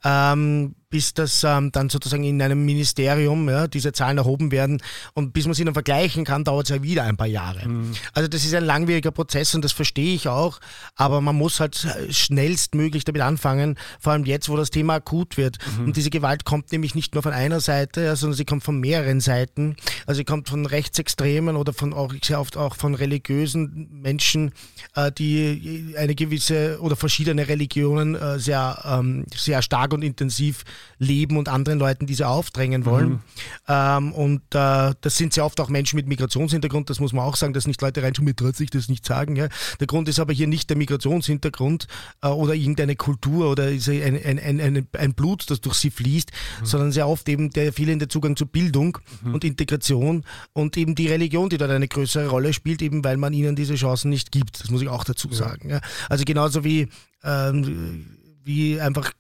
Ähm, bis das ähm, dann sozusagen in einem Ministerium ja, diese Zahlen erhoben werden und bis man sie dann vergleichen kann, dauert es ja wieder ein paar Jahre. Mhm. Also das ist ein langwieriger Prozess und das verstehe ich auch, aber man muss halt schnellstmöglich damit anfangen, vor allem jetzt, wo das Thema akut wird. Mhm. Und diese Gewalt kommt nämlich nicht nur von einer Seite, ja, sondern sie kommt von mehreren Seiten. Also sie kommt von Rechtsextremen oder von auch sehr oft auch von religiösen Menschen, äh, die eine gewisse oder verschiedene Religionen äh, sehr, ähm, sehr stark und intensiv leben und anderen Leuten diese aufdrängen wollen. Mhm. Ähm, und äh, das sind sehr oft auch Menschen mit Migrationshintergrund, das muss man auch sagen, dass nicht Leute reinschauen, mir traut sich das nicht sagen. Ja. Der Grund ist aber hier nicht der Migrationshintergrund äh, oder irgendeine Kultur oder ein, ein, ein, ein, Blut, das durch sie fließt, mhm. sondern sehr oft eben der fehlende Zugang zu Bildung mhm. und Integration und eben die Religion, die dort eine größere Rolle spielt, eben weil man ihnen diese Chancen nicht gibt. Das muss ich auch dazu sagen. Ja. Also genauso wie, ähm, wie einfach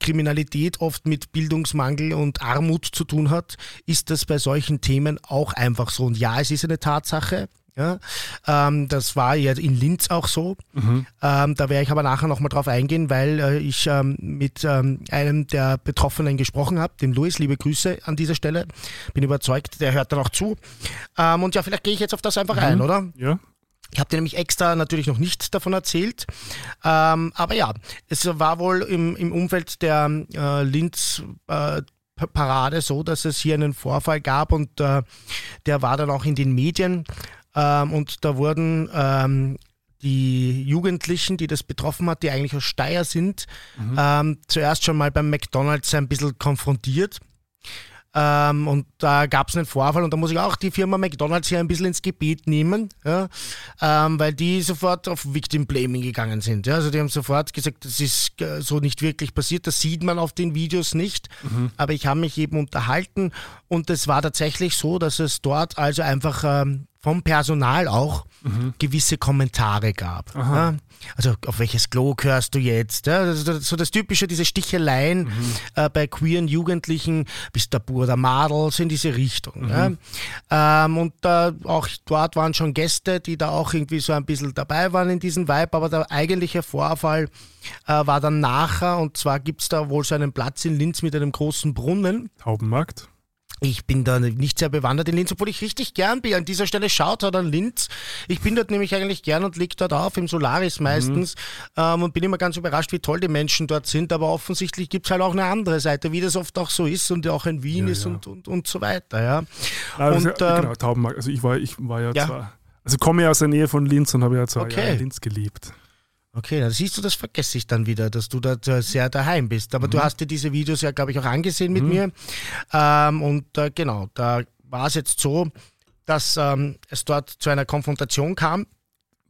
Kriminalität oft mit Bildungsmangel und Armut zu tun hat, ist das bei solchen Themen auch einfach so. Und ja, es ist eine Tatsache. Ja, ähm, das war ja in Linz auch so. Mhm. Ähm, da werde ich aber nachher nochmal drauf eingehen, weil äh, ich ähm, mit ähm, einem der Betroffenen gesprochen habe, dem Luis. Liebe Grüße an dieser Stelle. Bin überzeugt, der hört dann auch zu. Ähm, und ja, vielleicht gehe ich jetzt auf das einfach mhm. ein, oder? Ja. Ich habe dir nämlich extra natürlich noch nichts davon erzählt. Ähm, aber ja, es war wohl im, im Umfeld der äh, Linz äh, Parade so, dass es hier einen Vorfall gab und äh, der war dann auch in den Medien. Ähm, und da wurden ähm, die Jugendlichen, die das betroffen hat, die eigentlich aus Steyr sind, mhm. ähm, zuerst schon mal beim McDonalds ein bisschen konfrontiert. Ähm, und da gab es einen Vorfall und da muss ich auch die Firma McDonalds hier ein bisschen ins Gebet nehmen, ja, ähm, weil die sofort auf Victim Blaming gegangen sind. Ja. Also die haben sofort gesagt, das ist äh, so nicht wirklich passiert, das sieht man auf den Videos nicht, mhm. aber ich habe mich eben unterhalten und es war tatsächlich so, dass es dort also einfach ähm, vom Personal auch mhm. gewisse Kommentare gab. Ja? Also auf welches Klo gehörst du jetzt? Ja? so das Typische, diese Sticheleien mhm. äh, bei queeren Jugendlichen, bist der Bur der Madel, so in diese Richtung. Mhm. Ja? Ähm, und äh, auch dort waren schon Gäste, die da auch irgendwie so ein bisschen dabei waren in diesem Vibe, aber der eigentliche Vorfall äh, war dann nachher und zwar gibt es da wohl so einen Platz in Linz mit einem großen Brunnen. Taubenmarkt. Ich bin da nicht sehr bewandert in Linz, obwohl ich richtig gern bin. An dieser Stelle schaut an Linz. Ich bin dort nämlich eigentlich gern und liege dort auf, im Solaris meistens. Mhm. Ähm, und bin immer ganz überrascht, wie toll die Menschen dort sind. Aber offensichtlich gibt es halt auch eine andere Seite, wie das oft auch so ist und auch in Wien ja, ist ja. Und, und, und so weiter. Ja. Also, und, äh, genau, Taubenmarkt. Also ich war, ich war ja, ja. zwar, also komme ja aus der Nähe von Linz und habe ja zwei okay. Jahre Linz geliebt. Okay, dann siehst du, das vergesse ich dann wieder, dass du da sehr daheim bist. Aber mhm. du hast dir diese Videos ja, glaube ich, auch angesehen mit mhm. mir. Ähm, und äh, genau, da war es jetzt so, dass ähm, es dort zu einer Konfrontation kam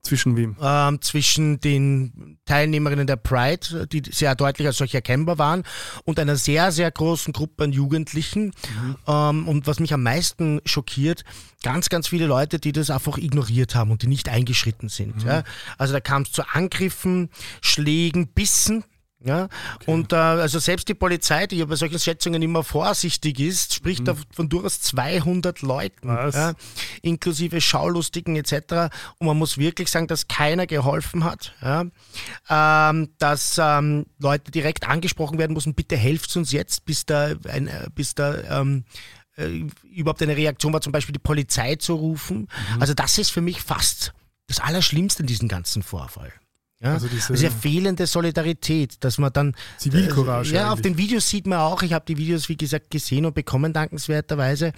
zwischen wem? Ähm, zwischen den Teilnehmerinnen der Pride, die sehr deutlich als solche erkennbar waren, und einer sehr, sehr großen Gruppe an Jugendlichen. Mhm. Ähm, und was mich am meisten schockiert, ganz, ganz viele Leute, die das einfach ignoriert haben und die nicht eingeschritten sind. Mhm. Ja. Also da kam es zu Angriffen, Schlägen, Bissen. Ja, okay. und äh, also selbst die Polizei, die ja bei solchen Schätzungen immer vorsichtig ist, spricht mhm. von durchaus 200 Leuten, ja, inklusive Schaulustigen etc. Und man muss wirklich sagen, dass keiner geholfen hat, ja, ähm, dass ähm, Leute direkt angesprochen werden müssen, bitte helft uns jetzt, bis da, ein, äh, bis da ähm, äh, überhaupt eine Reaktion war, zum Beispiel die Polizei zu rufen. Mhm. Also das ist für mich fast das Allerschlimmste in diesem ganzen Vorfall. Ja, also diese also fehlende Solidarität, dass man dann Zivilcourage. Äh, ja, eigentlich. auf den Videos sieht man auch, ich habe die Videos wie gesagt gesehen und bekommen dankenswerterweise,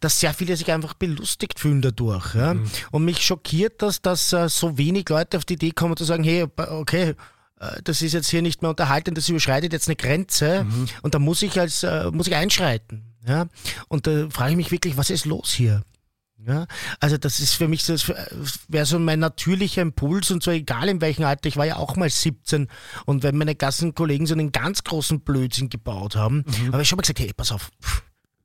dass sehr viele sich einfach belustigt fühlen dadurch. Ja? Mhm. Und mich schockiert das, dass äh, so wenig Leute auf die Idee kommen zu sagen, hey, okay, äh, das ist jetzt hier nicht mehr unterhalten, das überschreitet jetzt eine Grenze mhm. und da muss ich als äh, muss ich einschreiten. Ja? Und da frage ich mich wirklich, was ist los hier? Ja, also das ist für mich so, wäre so mein natürlicher Impuls und so egal in welchem Alter, ich war ja auch mal 17 und wenn meine Gassenkollegen so einen ganz großen Blödsinn gebaut haben, mhm. habe ich schon mal gesagt, hey, pass auf.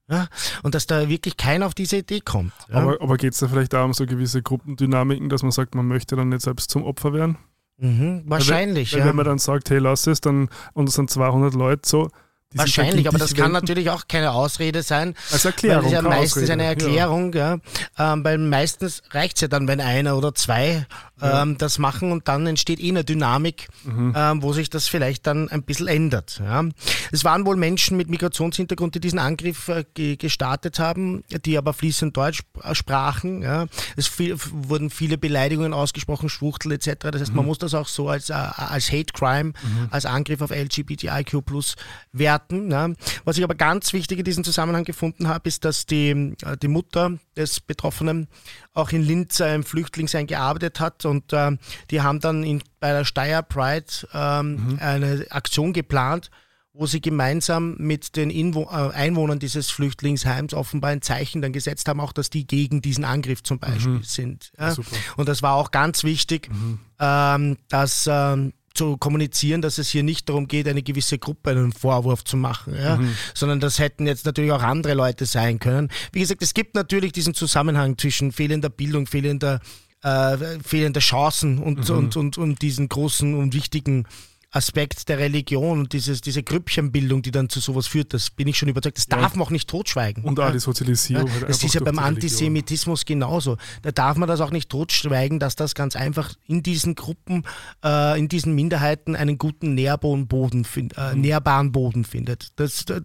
Ja, und dass da wirklich keiner auf diese Idee kommt. Ja. Aber, aber geht es da vielleicht auch um so gewisse Gruppendynamiken, dass man sagt, man möchte dann nicht selbst zum Opfer werden? Mhm, wahrscheinlich, weil, weil ja. Wenn man dann sagt, hey, lass es, dann, und es sind 200 Leute so, Wahrscheinlich, aber das kann natürlich auch keine Ausrede sein. Als Erklärung. Das ja meistens Ausrede. eine Erklärung, ja. ja ähm, weil meistens reicht es ja dann, wenn einer oder zwei ja. ähm, das machen und dann entsteht eh eine Dynamik, mhm. ähm, wo sich das vielleicht dann ein bisschen ändert. Ja. Es waren wohl Menschen mit Migrationshintergrund, die diesen Angriff äh, ge gestartet haben, die aber fließend Deutsch sprachen. Ja. Es viel, wurden viele Beleidigungen ausgesprochen, Schwuchtel etc. Das heißt, mhm. man muss das auch so als, äh, als Hate Crime, mhm. als Angriff auf LGBTIQ plus werten. Ja. Was ich aber ganz wichtig in diesem Zusammenhang gefunden habe, ist, dass die, äh, die Mutter des Betroffenen auch in Linz im Flüchtlingsheim gearbeitet hat und äh, die haben dann in, bei der Steyr Pride ähm, mhm. eine Aktion geplant, wo sie gemeinsam mit den Inwo äh, Einwohnern dieses Flüchtlingsheims offenbar ein Zeichen dann gesetzt haben, auch dass die gegen diesen Angriff zum Beispiel mhm. sind. Ja? Und das war auch ganz wichtig, mhm. ähm, dass ähm, zu kommunizieren, dass es hier nicht darum geht, eine gewisse Gruppe einen Vorwurf zu machen, ja? Mhm. sondern das hätten jetzt natürlich auch andere Leute sein können. Wie gesagt, es gibt natürlich diesen Zusammenhang zwischen fehlender Bildung, fehlender, äh, fehlender Chancen und, mhm. und, und, und diesen großen und wichtigen Aspekt der Religion und dieses, diese Grüppchenbildung, die dann zu sowas führt, das bin ich schon überzeugt, das darf man auch nicht totschweigen. Und auch die Sozialisierung. Ja, halt das ist ja beim Antisemitismus genauso. Da darf man das auch nicht totschweigen, dass das ganz einfach in diesen Gruppen, äh, in diesen Minderheiten einen guten Nährboden, find, äh, mhm. nährbaren Boden findet. Das, das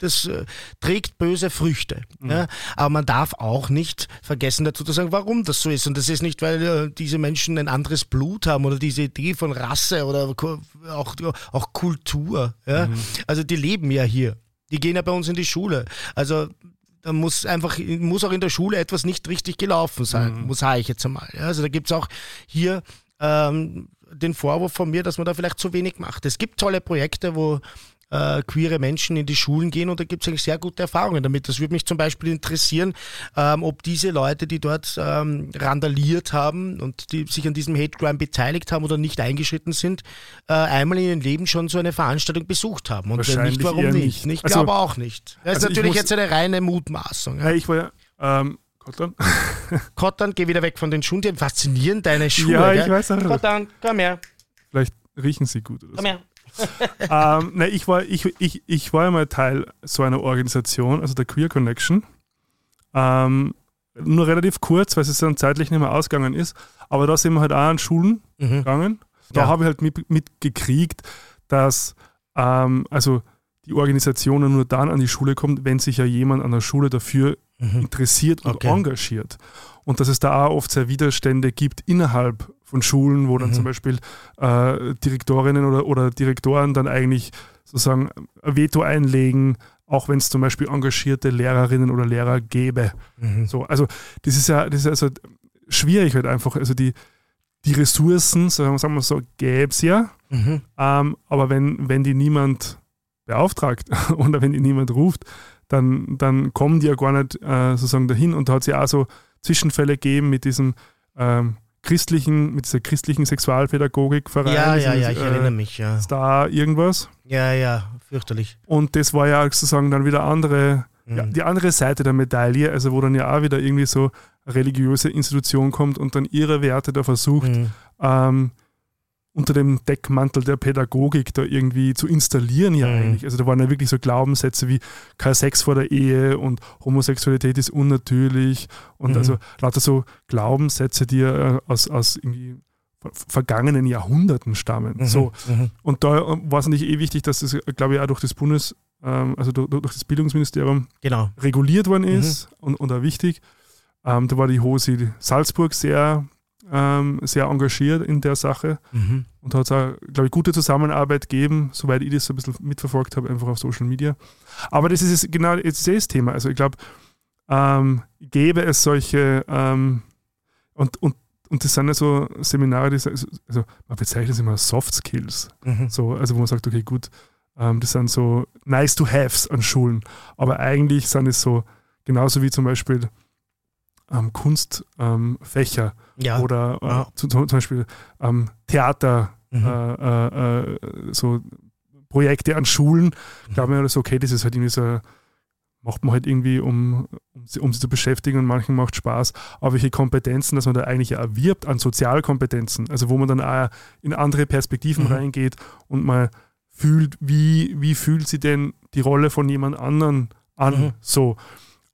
das äh, trägt böse Früchte. Mhm. Ja? Aber man darf auch nicht vergessen dazu zu sagen, warum das so ist. Und das ist nicht, weil äh, diese Menschen ein anderes Blut haben oder diese Idee von Rasse oder auch, auch Kultur. Ja? Mhm. Also die leben ja hier. Die gehen ja bei uns in die Schule. Also da muss einfach, muss auch in der Schule etwas nicht richtig gelaufen sein, mhm. muss ich jetzt einmal. Ja? Also da gibt es auch hier ähm, den Vorwurf von mir, dass man da vielleicht zu wenig macht. Es gibt tolle Projekte, wo äh, queere Menschen in die Schulen gehen und da gibt es eigentlich sehr gute Erfahrungen damit. Das würde mich zum Beispiel interessieren, ähm, ob diese Leute, die dort ähm, randaliert haben und die sich an diesem Hate Crime beteiligt haben oder nicht eingeschritten sind, äh, einmal in ihrem Leben schon so eine Veranstaltung besucht haben. Und wenn nicht, warum nicht? nicht. Ich also, glaube auch nicht. Das also ist natürlich jetzt eine reine Mutmaßung. Ja. Ich war ja, ähm, Kottern. Kottern, geh wieder weg von den Schuhen. Die faszinieren deine Schuhe. Ja, ich gell? weiß auch. Kottern, komm her. Vielleicht riechen sie gut. Oder komm her ähm, ne, ich, war, ich, ich, ich war einmal Teil so einer Organisation, also der Queer Connection. Ähm, nur relativ kurz, weil es dann zeitlich nicht mehr ausgegangen ist. Aber da sind wir halt auch an Schulen mhm. gegangen. Da ja. habe ich halt mitgekriegt, mit dass ähm, also die Organisation nur dann an die Schule kommt, wenn sich ja jemand an der Schule dafür mhm. interessiert und okay. engagiert. Und dass es da auch oft sehr Widerstände gibt innerhalb von Schulen, wo dann mhm. zum Beispiel äh, Direktorinnen oder, oder Direktoren dann eigentlich sozusagen ein Veto einlegen, auch wenn es zum Beispiel engagierte Lehrerinnen oder Lehrer gäbe. Mhm. So, also das ist ja, das ist also schwierig halt einfach. Also die, die Ressourcen, sagen wir so, gäbe es ja, mhm. ähm, aber wenn, wenn die niemand beauftragt oder wenn die niemand ruft, dann, dann kommen die ja gar nicht äh, sozusagen dahin. Und da hat es ja auch so Zwischenfälle gegeben mit diesem ähm, christlichen, mit dieser christlichen Sexualpädagogikverein. Ja, ja, ja, ich äh, erinnere mich, ja. Star irgendwas. Ja, ja, fürchterlich. Und das war ja sozusagen dann wieder andere, mhm. ja, die andere Seite der Medaille, also wo dann ja auch wieder irgendwie so eine religiöse Institution kommt und dann ihre Werte da versucht, mhm. ähm, unter dem Deckmantel der Pädagogik da irgendwie zu installieren ja mhm. eigentlich. Also da waren ja wirklich so Glaubenssätze wie kein Sex vor der Ehe und Homosexualität ist unnatürlich und mhm. also lauter so Glaubenssätze, die ja äh, aus, aus irgendwie vergangenen Jahrhunderten stammen. Mhm. So. Mhm. Und da äh, war es natürlich eh wichtig, dass das, glaube ich, auch durch das Bundes, ähm, also durch, durch, das Bildungsministerium genau. reguliert worden ist mhm. und, und auch wichtig. Ähm, da war die Hose Salzburg sehr ähm, sehr engagiert in der Sache mhm. und hat auch, glaube ich, gute Zusammenarbeit gegeben, soweit ich das so ein bisschen mitverfolgt habe, einfach auf Social Media. Aber das ist genau jetzt das Thema. Also ich glaube, ähm, gäbe es solche ähm, und, und, und das sind ja so Seminare, die, also man bezeichnet es immer Soft Skills. Mhm. So, also wo man sagt, okay, gut, ähm, das sind so nice to haves an Schulen. Aber eigentlich sind es so, genauso wie zum Beispiel ähm, Kunstfächer ähm, ja. oder äh, ja. Zu, zum Beispiel ähm, Theater, mhm. äh, äh, äh so Projekte an Schulen. Mhm. Glauben wir so, okay, das ist halt irgendwie so, macht man halt irgendwie, um, um, sie, um sie zu beschäftigen und manchen macht Spaß. Aber welche Kompetenzen, dass man da eigentlich erwirbt an Sozialkompetenzen, also wo man dann auch in andere Perspektiven mhm. reingeht und mal fühlt, wie, wie fühlt sie denn die Rolle von jemand anderen an? Mhm. So.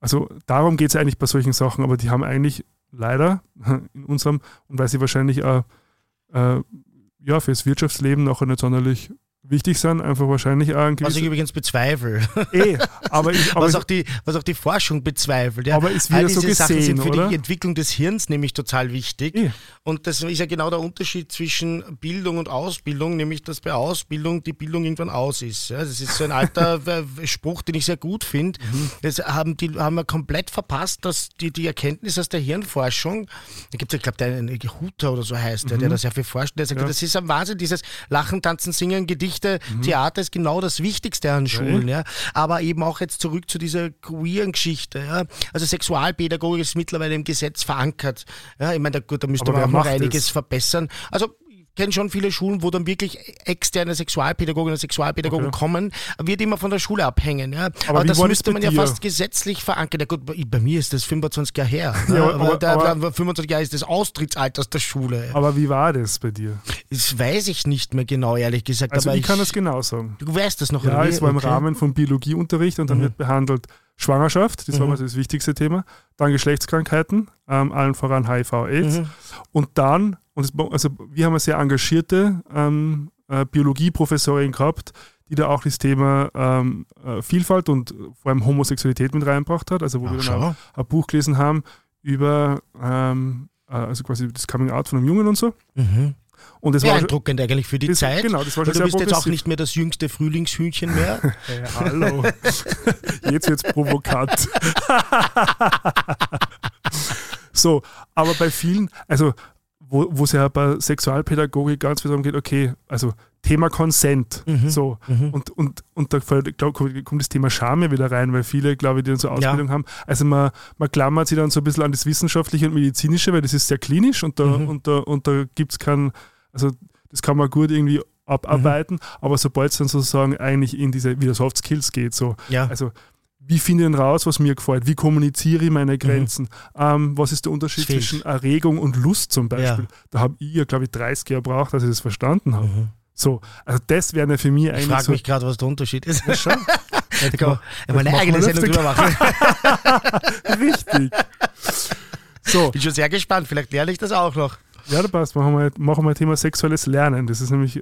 Also darum geht es eigentlich bei solchen Sachen, aber die haben eigentlich leider in unserem und weil sie wahrscheinlich auch äh, ja, fürs Wirtschaftsleben nachher nicht sonderlich wichtig sind, einfach wahrscheinlich auch ein Was ich übrigens bezweifle. Eh, aber ich, aber was, auch die, was auch die Forschung bezweifelt. Ja. Aber ist wieder All diese so Sachen gesehen, sind für oder? die Entwicklung des Hirns nämlich total wichtig. Eh. Und das ist ja genau der Unterschied zwischen Bildung und Ausbildung, nämlich dass bei Ausbildung die Bildung irgendwann aus ist. Ja, das ist so ein alter äh, Spruch, den ich sehr gut finde. Mhm. Das haben, die, haben wir komplett verpasst, dass die, die Erkenntnis aus der Hirnforschung, da gibt es ja, glaube ich, einen Huter oder so heißt der, der da sehr viel forscht, der sagt, Mhm. Ja. das ist ein Wahnsinn, dieses Lachen, Tanzen, Singen, Gedichte, Mhm. Theater ist genau das Wichtigste an Schulen. Ja. Aber eben auch jetzt zurück zu dieser queeren Geschichte. Ja. Also Sexualpädagogik ist mittlerweile im Gesetz verankert. Ja, ich meine, da, gut, da müsste Aber man auch noch einiges es? verbessern. Also kenne schon viele Schulen, wo dann wirklich externe Sexualpädagoginnen und Sexualpädagogen Okay. kommen, wird immer von der Schule abhängen. Ja. Aber, wie das müsste man ja dir? fast gesetzlich verankern. Ja, gut, bei mir ist das 25 Jahre her. Ja, Ja, aber- aber, aber- da, aber- 25 Jahre ist das Austrittsalter aus der Schule. aber wie war das bei dir? Das weiß ich nicht mehr genau, ehrlich gesagt. Also aber ich kann das genau sagen. Du weißt das noch, Ja, es war im Okay. Mhm. Rahmen vom Biologieunterricht und dann wird behandelt Schwangerschaft, das war mal so das wichtigste Thema, dann Geschlechtskrankheiten, ähm, allen voran HIV, AIDS Mhm. und dann, und es, also wir haben eine sehr engagierte ähm, äh, Biologieprofessorin gehabt, die da auch das Thema ähm, äh, Vielfalt und vor allem Homosexualität mit reingebracht hat, also wo Ach, wir dann auch ein Buch gelesen haben über ähm, äh, also quasi das Coming Out von einem Jungen und so. Mhm. Und das war schon, Beeindruckend eigentlich für die das, Zeit. genau, das war schon du bist jetzt auch nicht mehr das jüngste Frühlingshühnchen mehr. Hey, hallo. Jetzt wird's provokant. so, aber bei vielen, also wo es ja bei Sexualpädagogik ganz viel darum geht, okay, also Thema Consent, Mhm. so. Und und und da glaub, kommt das Thema Scham ja wieder rein, weil viele, glaube ich, die dann so Ausbildung haben, also man, man klammert sich dann so ein bisschen an das Wissenschaftliche und Medizinische, weil das ist sehr klinisch und da Mhm. und da und da gibt's keinen, also das kann man gut irgendwie abarbeiten, aber sobald es dann sozusagen eigentlich in diese wieder Soft Skills geht, so. Ja. also wie finde ich denn raus, was mir gefällt? Wie kommuniziere ich meine Grenzen? Ähm, was ist der Unterschied fehlt. zwischen Erregung und Lust zum Beispiel? Ja. Da habe ich ja, glaube ich, 30 Jahre gebraucht, dass ich das verstanden habe. Mhm. So, also das wäre ja für mich Ich eigentlich frage so. mich gerade, was der Unterschied ist. Ja, schon. Da kann man ja, mal eine machen eigene Sendung drüber machen. Richtig. So, Bin schon sehr gespannt, vielleicht lerne ich das auch noch. Ja, da passt. Machen wir, machen wir Thema sexuelles Lernen. Das ist nämlich äh,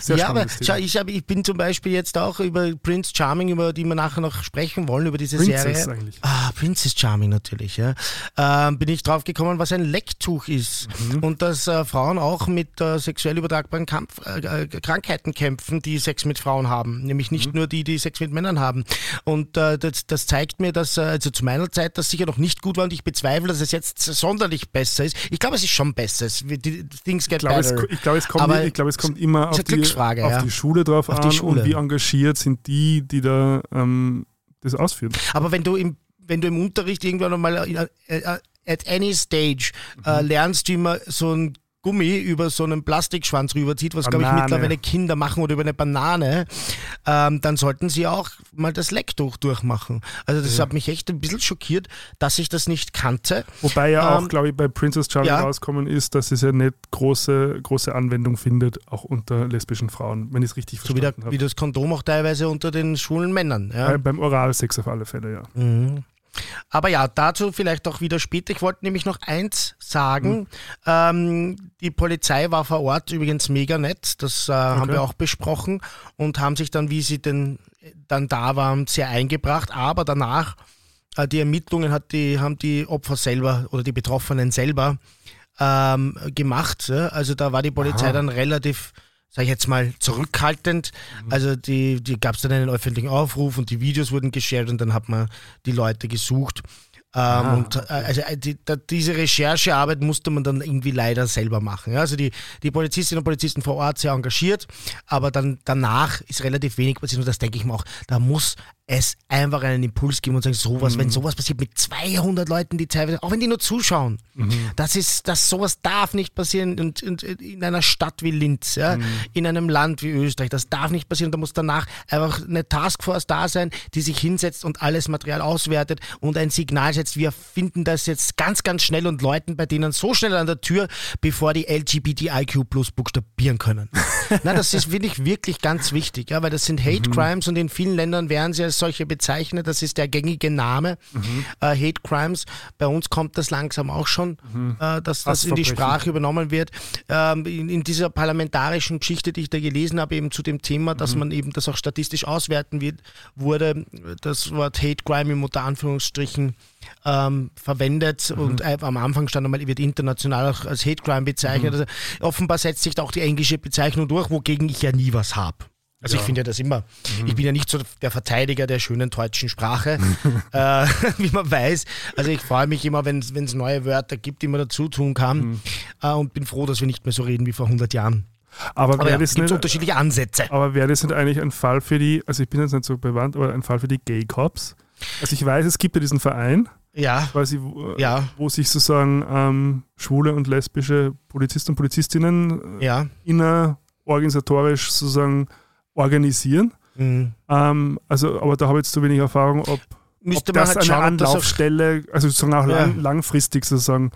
sehr ja, aber spannendes schau, Thema. ich, hab, ich bin zum Beispiel jetzt auch über Prince Charming, über die wir nachher noch sprechen wollen, über diese Princess Serie. eigentlich. Ah, Princess Charming natürlich, ja. Ähm, bin ich drauf gekommen, was ein Lecktuch ist. Mhm. Und dass äh, Frauen auch mit äh, sexuell übertragbaren Kampf, äh, äh, Krankheiten kämpfen, die Sex mit Frauen haben. Nämlich nicht Mhm. nur die, die Sex mit Männern haben. Und äh, das, das zeigt mir, dass, äh, also zu meiner Zeit, das sicher noch nicht gut war und ich bezweifle, dass es jetzt sonderlich besser ist. Ich glaube, es ist schon besser. Es, things get Ich glaube, es, better. ich glaube, es, kommt, Aber ich glaube, es kommt immer auf, die, auf ja. die Schule drauf Auf an die Schule. und wie engagiert sind die, die da ähm, das ausführen. Aber wenn du im, wenn du im Unterricht irgendwann einmal äh, äh, at any stage äh, Mhm. lernst, wie man so ein Gummi über so einen Plastikschwanz rüberzieht, was glaube ich mittlerweile Kinder machen oder über eine Banane, ähm, dann sollten sie auch mal das Lecktuch durchmachen. Also das hat mich echt ein bisschen schockiert, dass ich das nicht kannte. Wobei ja auch, Ähm, glaube ich, bei Princess Charming ja. rauskommen ist, dass es ja nicht große, große Anwendung findet, auch unter lesbischen Frauen, wenn ich es richtig So wie, verstanden wie habe. das Kondom auch teilweise unter den schwulen Männern. Ja. Bei, beim Oralsex auf alle Fälle, ja. Mhm. Aber ja, dazu vielleicht auch wieder später. Ich wollte nämlich noch eins sagen. Ähm, die Polizei war vor Ort übrigens mega nett. Das äh, haben wir auch besprochen und haben sich dann, wie sie denn dann da waren, sehr eingebracht. Aber danach, äh, die Ermittlungen hat die, haben die Opfer selber oder die Betroffenen selber ähm, gemacht. Ja? Also da war die Polizei dann relativ, sag ich jetzt mal, zurückhaltend. Also die, die gab es dann einen öffentlichen Aufruf und die Videos wurden geshared und dann hat man die Leute gesucht. Ähm, und äh, also äh, die, da, diese Recherchearbeit musste man dann irgendwie leider selber machen. Ja? Also die, die Polizistinnen und Polizisten vor Ort sehr engagiert, aber dann danach ist relativ wenig passiert und das denke ich mir auch, da muss es einfach einen Impuls geben und sagen, sowas, wenn sowas passiert mit 200 Leuten, die teilweise, auch wenn die nur zuschauen, das ist, das sowas darf nicht passieren und, und in einer Stadt wie Linz, ja, in einem Land wie Österreich, das darf nicht passieren. Da muss danach einfach eine Taskforce da sein, die sich hinsetzt und alles Material auswertet und ein Signal setzt, jetzt, wir finden das jetzt ganz, ganz schnell und läuten bei denen so schnell an der Tür, bevor die LGBTIQ plus buchstabieren können. Na, das ist, finde ich, wirklich ganz wichtig, ja, weil das sind Hate Crimes und in vielen Ländern werden sie als solche bezeichnet. Das ist der gängige Name, äh, Hate Crimes. Bei uns kommt das langsam auch schon, äh, dass das in die. Sprache übernommen wird. Ähm, in, in dieser parlamentarischen Geschichte, die ich da gelesen habe, eben zu dem Thema, dass man eben das auch statistisch auswerten wird, wurde das Wort Hate Crime im unter Anführungsstrichen ähm, verwendet und äh, am Anfang stand einmal, wird international auch als Hate Crime bezeichnet. Also, offenbar setzt sich da auch die englische Bezeichnung durch, wogegen ich ja nie was habe. Also ich finde ja das immer, ich bin ja nicht so der Verteidiger der schönen deutschen Sprache, äh, wie man weiß. Also ich freue mich immer, wenn es neue Wörter gibt, die man dazu tun kann äh, und bin froh, dass wir nicht mehr so reden wie vor 100 Jahren. Aber, Aber wäre ja, das es gibt nicht, unterschiedliche Ansätze. aber wäre das nicht eigentlich ein Fall für die, also ich bin jetzt nicht so bewandt, aber ein Fall für die Gay Cops? Also ich weiß, es gibt ja diesen Verein, Ja, quasi, wo, Ja. wo sich sozusagen ähm, schwule und lesbische Polizisten und Polizistinnen äh, ja. innerorganisatorisch sozusagen organisieren. Mhm. Ähm, also, aber da habe ich jetzt zu wenig Erfahrung, ob, ob man das halt eine schauen, Anlaufstelle, also sozusagen auch lang, langfristig sozusagen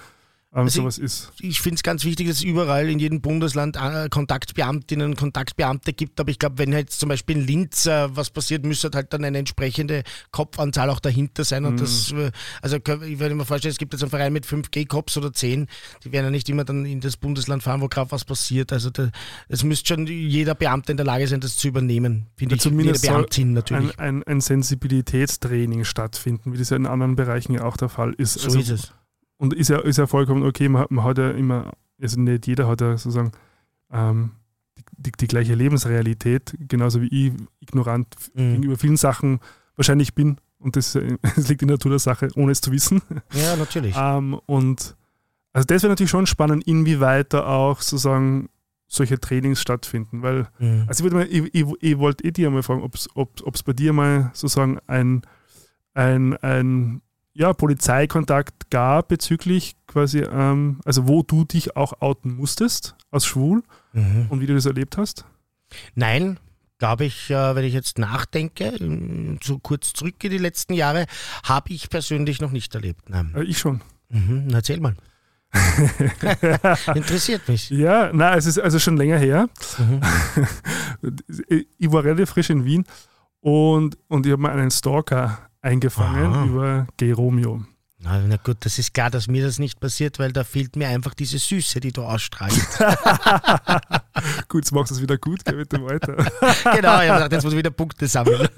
ähm, Also sowas ist. ich finde es ganz wichtig, dass es überall in jedem Bundesland äh, Kontaktbeamtinnen und Kontaktbeamte gibt. Aber ich glaube, wenn jetzt zum Beispiel in Linz äh, was passiert, müsste halt dann eine entsprechende Kopfanzahl auch dahinter sein. Und das, äh, also ich würde mir vorstellen, es gibt jetzt einen Verein mit 5 G-Cops oder 10. Die werden ja nicht immer dann in das Bundesland fahren, wo gerade was passiert. Also es müsste schon jeder Beamte in der Lage sein, das zu übernehmen. Finde ich. Zumindest jede Beamtin natürlich. Ein, ein, ein Sensibilitätstraining stattfinden, wie das ja in anderen Bereichen ja auch der Fall ist. so Also ist es. Und ist ja, ist ja vollkommen okay, man, hat- man hat ja immer, also nicht jeder hat ja sozusagen ähm, die, die, die gleiche Lebensrealität, genauso wie ich ignorant Mhm. gegenüber vielen Sachen wahrscheinlich bin. Und das, äh, das liegt in der Natur der Sache, ohne es zu wissen. Ja, natürlich. Ähm, und also das wäre natürlich schon spannend, inwieweit da auch sozusagen solche Trainings stattfinden, weil Mhm. also ich, würde mal, ich, ich, ich wollte eh dir mal fragen, ob es bei dir mal sozusagen ein, ein, ein ja, Polizeikontakt gab bezüglich quasi, ähm, also wo du dich auch outen musstest als schwul Mhm. und wie du das erlebt hast? Nein, glaube ich, äh, wenn ich jetzt nachdenke, so kurz zurück in die letzten Jahre, habe ich persönlich noch nicht erlebt. Nein. Äh, ich schon. Mhm, erzähl mal. Interessiert mich. Ja, na, es ist also schon länger her. Mhm. ich war relativ frisch in Wien und, und ich habe mal einen Stalker eingefangen Aha. über Gay Romeo. Na, na gut, das ist klar, dass mir das nicht passiert, weil da fehlt mir einfach diese Süße, die du ausstrahlst. Gut, jetzt machst du es wieder gut, geh bitte weiter. genau, ich habe gedacht, jetzt muss ich wieder Punkte sammeln.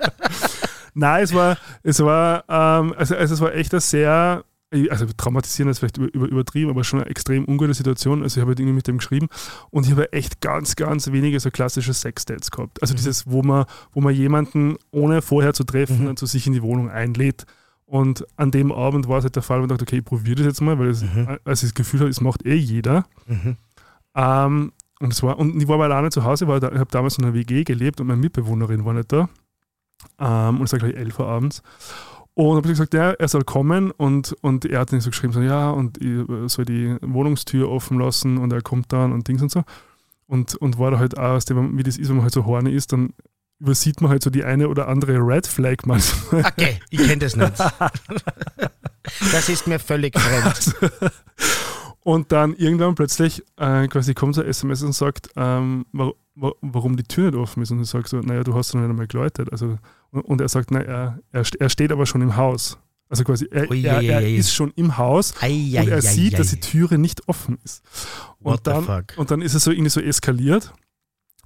Nein, es war, es war, ähm, also, also es war echt eine sehr, also traumatisierend ist vielleicht über, über, übertrieben, aber schon eine extrem ungute Situation. Also ich habe halt irgendwie mit dem geschrieben und ich habe echt ganz, ganz wenige so klassische Sex-Dates gehabt. Also dieses, wo man, wo man jemanden ohne vorher zu treffen dann zu sich in die Wohnung einlädt. Und an dem Abend war es halt der Fall, wo ich dachte, okay, ich probiere das jetzt mal, weil es, als ich das Gefühl habe, es macht eh jeder. Mhm. Ähm, und, es war, und ich war aber alleine zu Hause, weil ich habe damals in einer WG gelebt und meine Mitbewohnerin war nicht da. Ähm, und es war gleich 11 Uhr abends. Und habe gesagt, ja, er soll kommen und, und er hat dann so geschrieben, so, ja, und ich soll die Wohnungstür offen lassen und er kommt dann und Dings und so. Und, und war da halt auch, wie das ist, wenn man halt so horny ist, dann übersieht man halt so die eine oder andere Red Flag manchmal. Okay, ich kenne das nicht. Das ist mir völlig fremd. Und dann irgendwann plötzlich äh, quasi kommt so ein SMS und sagt, ähm, wa wa warum die Tür nicht offen ist. Und ich sage so, naja, du hast doch nicht einmal geläutet. Also, und, er sagt, na, er, er, st- er steht aber schon im Haus. Also quasi, er, er, er ist schon im Haus Ei, ei, und er ei, sieht, dass die Türe nicht offen ist. What Und the dann, und dann ist es so irgendwie so eskaliert.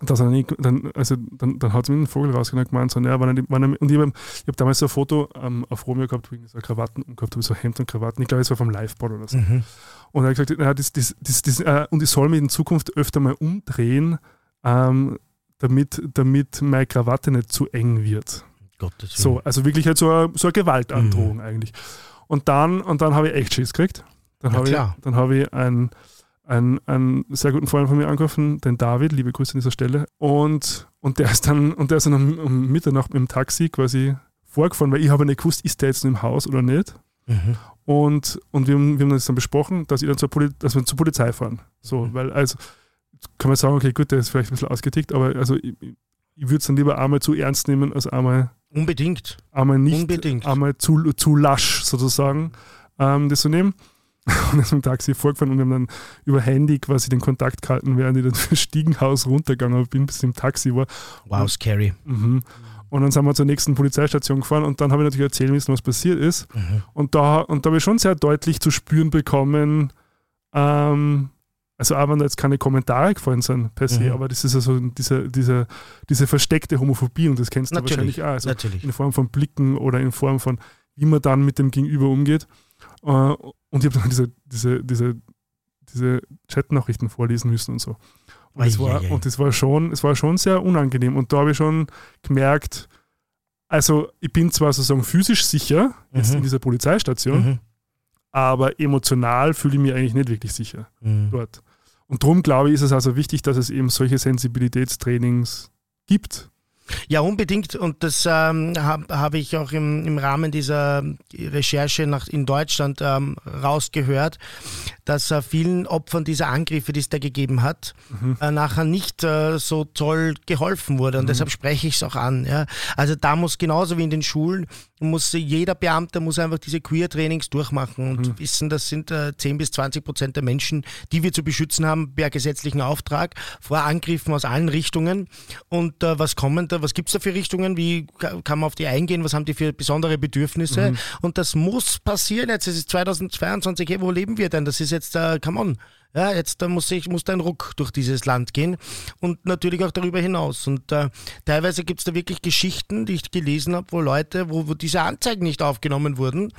Dass er nicht, dann, also dann, dann hat es mir einen Vogel rausgenommen und gemeint, so, naja, wann er, wann er, und ich habe hab damals so ein Foto ähm, auf Romeo gehabt, wo ich so Krawatten gehabt habe, so Hemd und Krawatten. Ich glaube, es war vom Liveboard oder so. Mhm. Und er hat gesagt, naja, das, das, das, das, äh, und ich soll mich in Zukunft öfter mal umdrehen, ähm, damit, damit meine Krawatte nicht zu eng wird. Gottes Willen. So, also wirklich halt so eine, so eine Gewaltandrohung Mhm. eigentlich. Und dann, und dann habe ich echt Schiss gekriegt. Dann Ja, habe ich, dann habe ich einen, einen, einen sehr guten Freund von mir angerufen, den David, liebe Grüße an dieser Stelle. Und, und der ist dann, und der ist dann um, um Mitternacht mit dem Taxi quasi vorgefahren, weil ich habe nicht gewusst, ist der jetzt im Haus oder nicht. Mhm. Und, und wir, haben, wir haben das dann besprochen, dass, ich dann zur Poli dass wir zur Polizei fahren. So, Mhm. weil, also, jetzt kann man sagen, okay, gut, der ist vielleicht ein bisschen ausgetickt, aber also ich, ich würde es dann lieber einmal zu ernst nehmen, als einmal Unbedingt. Einmal nicht, Unbedingt. einmal zu, zu lasch sozusagen, ähm, das zu nehmen. Und ist im Taxi vorgefahren und wir haben dann über Handy quasi den Kontakt gehalten, während ich dann fürs Stiegenhaus runtergegangen bin, bis ich im Taxi war. Wow, scary. Mhm. Und dann sind wir zur nächsten Polizeistation gefahren und dann habe ich natürlich erzählen müssen, was passiert ist. Mhm. Und da, und da habe ich schon sehr deutlich zu spüren bekommen, ähm, also auch wenn da jetzt keine Kommentare gefallen sind per se, Mhm. aber das ist also diese, diese, diese versteckte Homophobie und das kennst du Natürlich, wahrscheinlich auch. Also Natürlich. in Form von Blicken oder in Form von, wie man dann mit dem Gegenüber umgeht. Äh, und ich habe dann diese, diese, diese, diese Chatnachrichten vorlesen müssen und so. Und das, war, und das war schon, es war schon sehr unangenehm. Und da habe ich schon gemerkt, also ich bin zwar sozusagen physisch sicher jetzt Mhm. in dieser Polizeistation, Mhm. aber emotional fühle ich mich eigentlich nicht wirklich sicher Mhm. dort. Und darum glaube ich, ist es also wichtig, dass es eben solche Sensibilitätstrainings gibt. Ja, unbedingt. Und das ähm, habe hab ich auch im, im Rahmen dieser Recherche nach, in Deutschland ähm, rausgehört, dass äh, vielen Opfern dieser Angriffe, die es da gegeben hat, äh, nachher nicht äh, so toll geholfen wurde. Und deshalb spreche ich es auch an. Ja. Also da muss genauso wie in den Schulen, muss jeder Beamte muss einfach diese Queer-Trainings durchmachen und wissen, das sind äh, 10 bis 20 Prozent der Menschen, die wir zu beschützen haben per gesetzlichen Auftrag vor Angriffen aus allen Richtungen. Und äh, was kommen da, was gibt es da für Richtungen? Wie ka- kann man auf die eingehen? Was haben die für besondere Bedürfnisse? Und das muss passieren. Jetzt ist es 2022. Hey, wo leben wir denn? Das ist jetzt, äh, uh, come on. Ja, jetzt da muss ich muss da ein Ruck durch dieses Land gehen und natürlich auch darüber hinaus. Und äh, teilweise gibt es da wirklich Geschichten, die ich gelesen habe, wo Leute, wo, wo diese Anzeigen nicht aufgenommen wurden,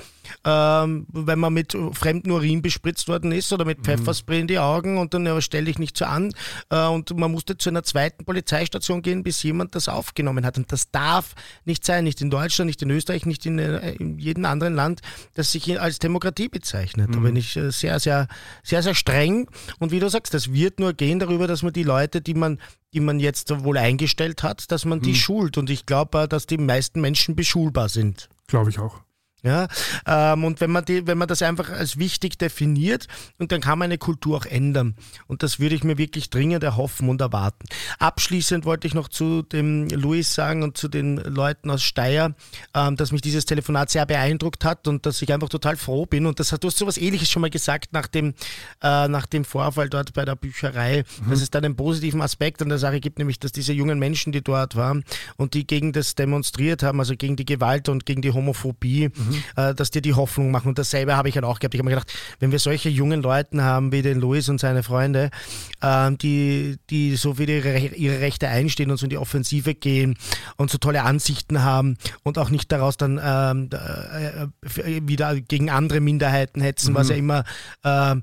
ähm, wenn man mit fremden Urin bespritzt worden ist oder mit Pfefferspray in die Augen und dann ja, stell dich nicht so an. Äh, und man musste zu einer zweiten Polizeistation gehen, bis jemand das aufgenommen hat. Und das darf nicht sein, nicht in Deutschland, nicht in Österreich, nicht in, äh, in jedem anderen Land, das sich als Demokratie bezeichnet. Da bin ich äh, sehr, sehr, sehr, sehr streng. Und wie du sagst, das wird nur gehen darüber, dass man die Leute, die man, die man jetzt wohl eingestellt hat, dass man die schult. Und ich glaube, dass die meisten Menschen beschulbar sind. Glaube ich auch. Ja, ähm, und wenn man, die, wenn man das einfach als wichtig definiert, und dann kann man eine Kultur auch ändern. Und das würde ich mir wirklich dringend erhoffen und erwarten. Abschließend wollte ich noch zu dem Luis sagen und zu den Leuten aus Steyr, ähm, dass mich dieses Telefonat sehr beeindruckt hat und dass ich einfach total froh bin. Und das hat, du hast so was Ähnliches schon mal gesagt nach dem, äh, nach dem Vorfall dort bei der Bücherei, dass es dann einen positiven Aspekt an der Sache gibt, nämlich dass diese jungen Menschen, die dort waren und die gegen das demonstriert haben, also gegen die Gewalt und gegen die Homophobie, äh, dass die die Hoffnung machen. Und dasselbe habe ich halt auch gehabt. Ich habe mir gedacht, wenn wir solche jungen Leuten haben wie den Luis und seine Freunde, ähm, die, die so für ihre, ihre Rechte einstehen und so in die Offensive gehen und so tolle Ansichten haben und auch nicht daraus dann ähm, äh, äh, wieder gegen andere Minderheiten hetzen, was ja immer ähm,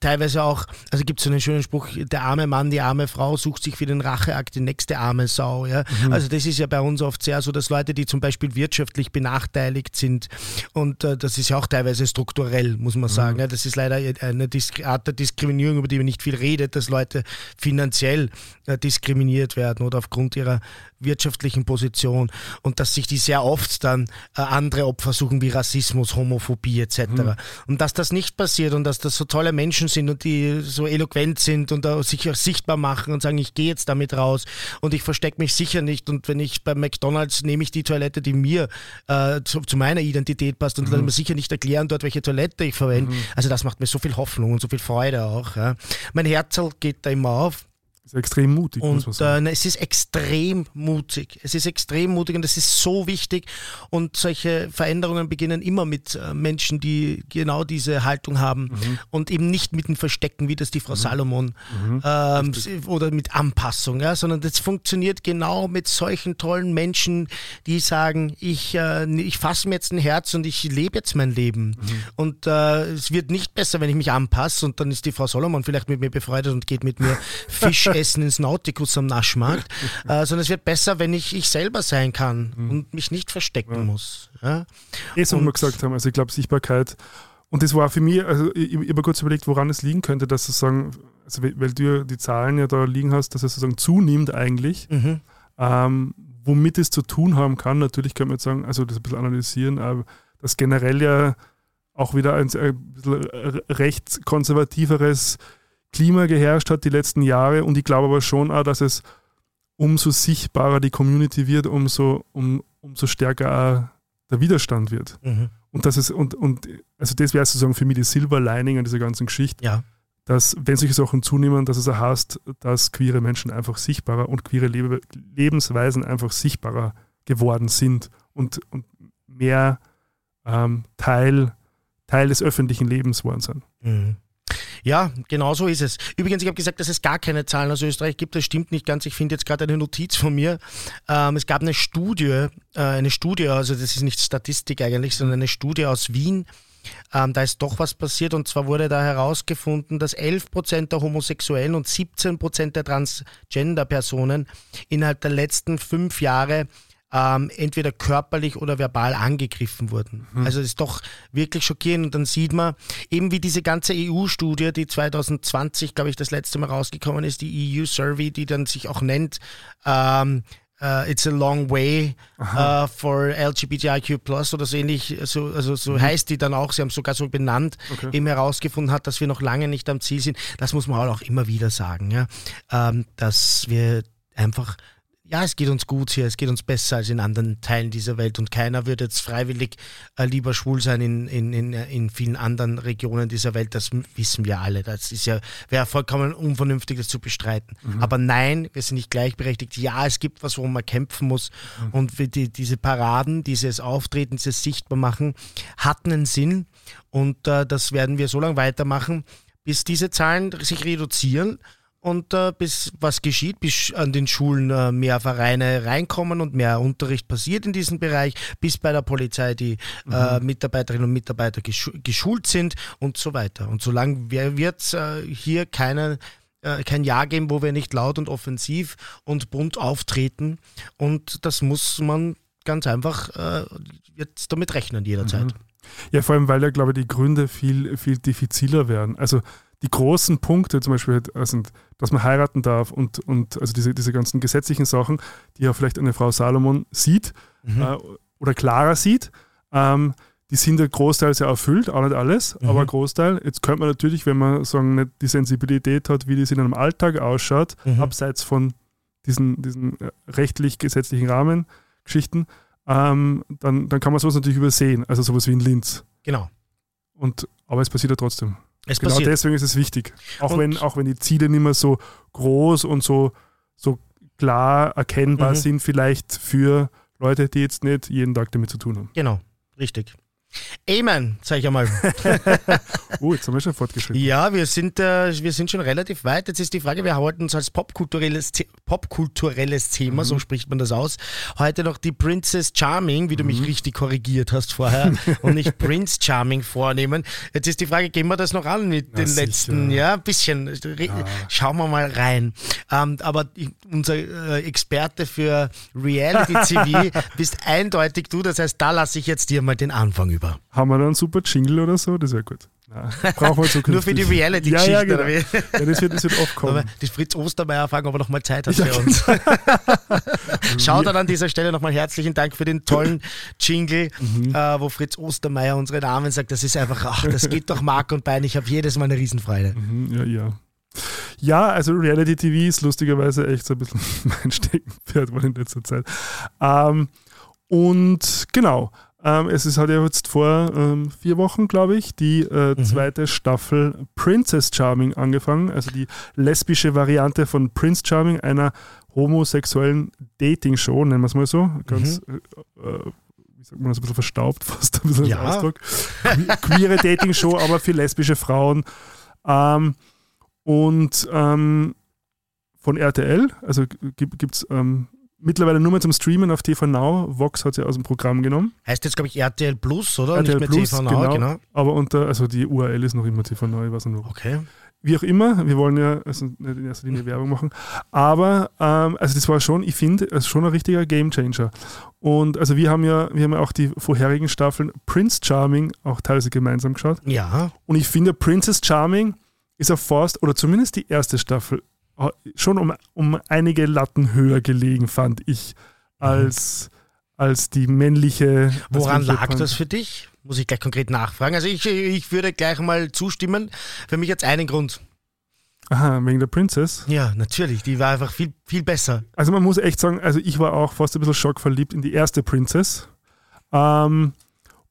teilweise auch, also gibt es so einen schönen Spruch, der arme Mann, die arme Frau sucht sich für den Racheakt die nächste arme Sau. Ja? Also das ist ja bei uns oft sehr so, dass Leute, die zum Beispiel wirtschaftlich benachteiligt sind, und äh, das ist ja auch teilweise strukturell, muss man sagen. Ja, das ist leider eine Disk Art der Diskriminierung, über die man nicht viel redet, dass Leute finanziell äh, diskriminiert werden oder aufgrund ihrer wirtschaftlichen Position und dass sich die sehr oft dann äh, andere Opfer suchen wie Rassismus, Homophobie etc. Und dass das nicht passiert und dass das so tolle Menschen sind und die so eloquent sind und äh, sich auch sichtbar machen und sagen, ich gehe jetzt damit raus und ich verstecke mich sicher nicht und wenn ich bei McDonalds nehme ich die Toilette, die mir äh, zu, zu meiner Identität passt und dann mir sicher nicht erklären dort, welche Toilette ich verwende. Also das macht mir so viel Hoffnung und so viel Freude auch. Ja. Mein Herz geht da immer auf. Ist extrem mutig, muss man Und äh, es ist extrem mutig. Es ist extrem mutig und es ist so wichtig. Und solche Veränderungen beginnen immer mit äh, Menschen, die genau diese Haltung haben Mhm. und eben nicht mit dem Verstecken, wie das die Frau Salomon ähm, oder mit Anpassung, ja, sondern das funktioniert genau mit solchen tollen Menschen, die sagen, ich, äh, ich fasse mir jetzt ein Herz und ich lebe jetzt mein Leben. Und äh, es wird nicht besser, wenn ich mich anpasse und dann ist die Frau Solomon vielleicht mit mir befreundet und geht mit mir Fisch essen ins Nautikus am Naschmarkt, äh, sondern es wird besser, wenn ich ich selber sein kann und mich nicht verstecken muss. Ja? Das, was und- wir gesagt haben, also ich glaube Sichtbarkeit. Und das war für mich, also ich, ich habe kurz überlegt, woran es liegen könnte, dass sozusagen, also weil du ja die Zahlen ja da liegen hast, dass es sozusagen zunimmt eigentlich. Mhm. Ähm, womit es zu tun haben kann, natürlich kann man jetzt sagen, also das ein bisschen analysieren, aber dass generell ja auch wieder ein, ein bisschen recht konservativeres Klima geherrscht hat die letzten Jahre und ich glaube aber schon auch, dass es umso sichtbarer die Community wird, umso, um, umso stärker der Widerstand wird. Mhm. Und das ist, und, und also das wäre sozusagen für mich die Silver Lining an dieser ganzen Geschichte. Ja. Dass, wenn solche Sachen zunehmen, dass es auch heißt, dass queere Menschen einfach sichtbarer und queere Lebe Lebensweisen einfach sichtbarer geworden sind und, und mehr ähm, Teil, Teil des öffentlichen Lebens geworden sind. Mhm. Ja, genau so ist es. Übrigens, ich habe gesagt, dass es gar keine Zahlen aus Österreich gibt. Das stimmt nicht ganz. Ich finde jetzt gerade eine Notiz von mir. Ähm, es gab eine Studie, äh, eine Studie, also das ist nicht Statistik eigentlich, sondern eine Studie aus Wien. Ähm, da ist doch was passiert und zwar wurde da herausgefunden, dass 11% der Homosexuellen und 17% der Transgender-Personen innerhalb der letzten fünf Jahre ähm, entweder körperlich oder verbal angegriffen wurden. Mhm. Also das ist doch wirklich schockierend. Und dann sieht man eben wie diese ganze EU-Studie, die 2020, glaube ich, das letzte Mal rausgekommen ist, die EU-Survey, die dann sich auch nennt, ähm, Uh, it's a long way uh, for LGBTIQ plus oder so ähnlich, so, also so mhm. heißt die dann auch, sie haben sogar so benannt, okay. eben herausgefunden hat, dass wir noch lange nicht am Ziel sind. Das muss man auch immer wieder sagen, ja? Ähm, dass wir einfach ja, es geht uns gut hier, es geht uns besser als in anderen Teilen dieser Welt und keiner würde jetzt freiwillig äh, lieber schwul sein in, in, in, in vielen anderen Regionen dieser Welt, das wissen wir alle. Das ist ja, wäre vollkommen unvernünftig, das zu bestreiten. Mhm. Aber nein, wir sind nicht gleichberechtigt. Ja, es gibt was, worum man kämpfen muss mhm. und die, diese Paraden, dieses Auftreten, dieses Sichtbarmachen hatten einen Sinn und äh, das werden wir so lange weitermachen, bis diese Zahlen sich reduzieren und äh, bis was geschieht, bis an den Schulen äh, mehr Vereine reinkommen und mehr Unterricht passiert in diesem Bereich, bis bei der Polizei die äh, mhm. äh, Mitarbeiterinnen und Mitarbeiter geschu geschult sind und so weiter. Und solange wird es äh, hier keine, äh, kein Jahr geben, wo wir nicht laut und offensiv und bunt auftreten. Und das muss man ganz einfach jetzt damit rechnen jederzeit. Mhm. Ja, vor allem, weil ja, glaube ich, die Gründe viel, viel diffiziler werden. Also die großen Punkte, zum Beispiel, also, dass man heiraten darf und, und also diese, diese ganzen gesetzlichen Sachen, die ja vielleicht eine Frau Salomon sieht mhm. äh, oder klarer sieht, ähm, die sind ja großteils ja erfüllt, auch nicht alles, mhm. aber Großteil. Jetzt könnte man natürlich, wenn man sagen, nicht die Sensibilität hat, wie das in einem Alltag ausschaut, mhm. abseits von diesen, diesen äh, rechtlich-gesetzlichen Rahmengeschichten, ähm, dann, dann kann man sowas natürlich übersehen, also sowas wie in Linz. Genau. Und, aber es passiert ja trotzdem. Es genau passiert. deswegen ist es wichtig. Auch wenn, auch wenn die Ziele nicht mehr so groß und so, so klar erkennbar mhm. sind, vielleicht für Leute, die jetzt nicht jeden Tag damit zu tun haben. Genau, richtig. Amen, sag ich einmal. oh, jetzt haben wir schon fortgeschritten. Ja, wir sind, äh, wir sind schon relativ weit. Jetzt ist die Frage, wir halten uns als popkulturelles, popkulturelles Thema, mhm. so spricht man das aus, heute noch die Princess Charming, wie du mich mhm. richtig korrigiert hast vorher, und nicht Prince Charming vornehmen. Jetzt ist die Frage, gehen wir das noch an mit Na, den sicher. letzten, ja, ein bisschen. Ja. Schauen wir mal rein. Ähm, aber unser äh, Experte für Reality TV bist eindeutig du, das heißt, da lasse ich jetzt dir mal den Anfang über über. Haben wir da einen super Jingle oder so? Das wäre gut. Nein, brauchen wir zukünftig. Nur für die Reality-Geschichte. Ja, ja, genau. ja, das, wird, das wird oft kommen. Die Fritz Ostermeier fragen, ob er noch mal Zeit hat ja, für uns. Schaut dann an dieser Stelle nochmal herzlichen Dank für den tollen Jingle, mhm. äh, wo Fritz Ostermeier unsere Namen sagt. Das ist einfach, ach, das geht doch Mark und Bein. Ich habe jedes Mal eine Riesenfreude. Mhm, ja, ja. Ja, also Reality TV ist lustigerweise echt so ein bisschen mein Steckenpferd in letzter Zeit. Ähm, und genau, ähm, es ist, hat ja jetzt vor ähm, vier Wochen, glaube ich, die äh, mhm. zweite Staffel Princess Charming angefangen, also die lesbische Variante von Prince Charming, einer homosexuellen Dating-Show, nennen wir es mal so. Ganz, mhm. äh, äh wie sagt man das, ein bisschen verstaubt, fast ein bisschen ja. Ausdruck. Queere Dating-Show, aber für lesbische Frauen. Ähm, und ähm, von RTL, also gibt es ähm, mittlerweile nur mehr zum Streamen auf TV Now. Vox hat sie aus dem Programm genommen. Heißt jetzt, glaube ich, RTL Plus, oder? RTL Nicht mehr Plus, TV Now, genau. genau. Aber unter, also die URL ist noch immer TV Now, ich weiß nicht. Okay. Wie auch immer, wir wollen ja also nicht in erster Linie Werbung machen, aber ähm, also das war schon, ich finde, es schon ein richtiger Gamechanger. Und also wir haben ja, wir haben ja auch die vorherigen Staffeln Prince Charming auch teilweise gemeinsam geschaut. Ja. Und ich finde, Princess Charming ist auf Forst, oder zumindest die erste Staffel, schon um, um einige Latten höher gelegen, fand ich, als, mhm. als die männliche. Woran lag Punk. das für dich? Muss ich gleich konkret nachfragen. Also ich, ich würde gleich mal zustimmen. Für mich hat es einen Grund. Aha, wegen der Princess. Ja, natürlich. Die war einfach viel, viel besser. Also man muss echt sagen, also ich war auch fast ein bisschen schockverliebt in die erste Princess. Ähm,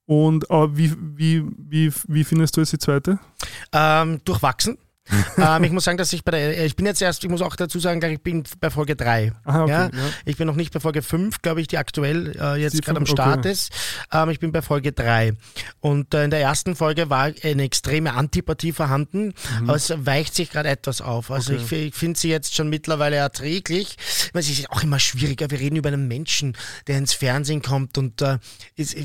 und aber wie, wie, wie, wie findest du jetzt die zweite? Ähm, durchwachsen. ähm, ich muss sagen, dass ich bei der, ich bin jetzt erst, ich muss auch dazu sagen, ich bin bei Folge 3. Aha, okay, ja? ja. Ich bin noch nicht bei Folge 5, glaube ich, die aktuell äh, jetzt gerade am Start okay. ist. Ähm, ich bin bei Folge 3. Und äh, in der ersten Folge war eine extreme Antipathie vorhanden, aber es weicht sich gerade etwas auf. Also Mhm. Okay. ich, ich finde sie jetzt schon mittlerweile erträglich. Ich meine, Es ist auch immer schwieriger. Wir reden über einen Menschen, der ins Fernsehen kommt und äh, ist,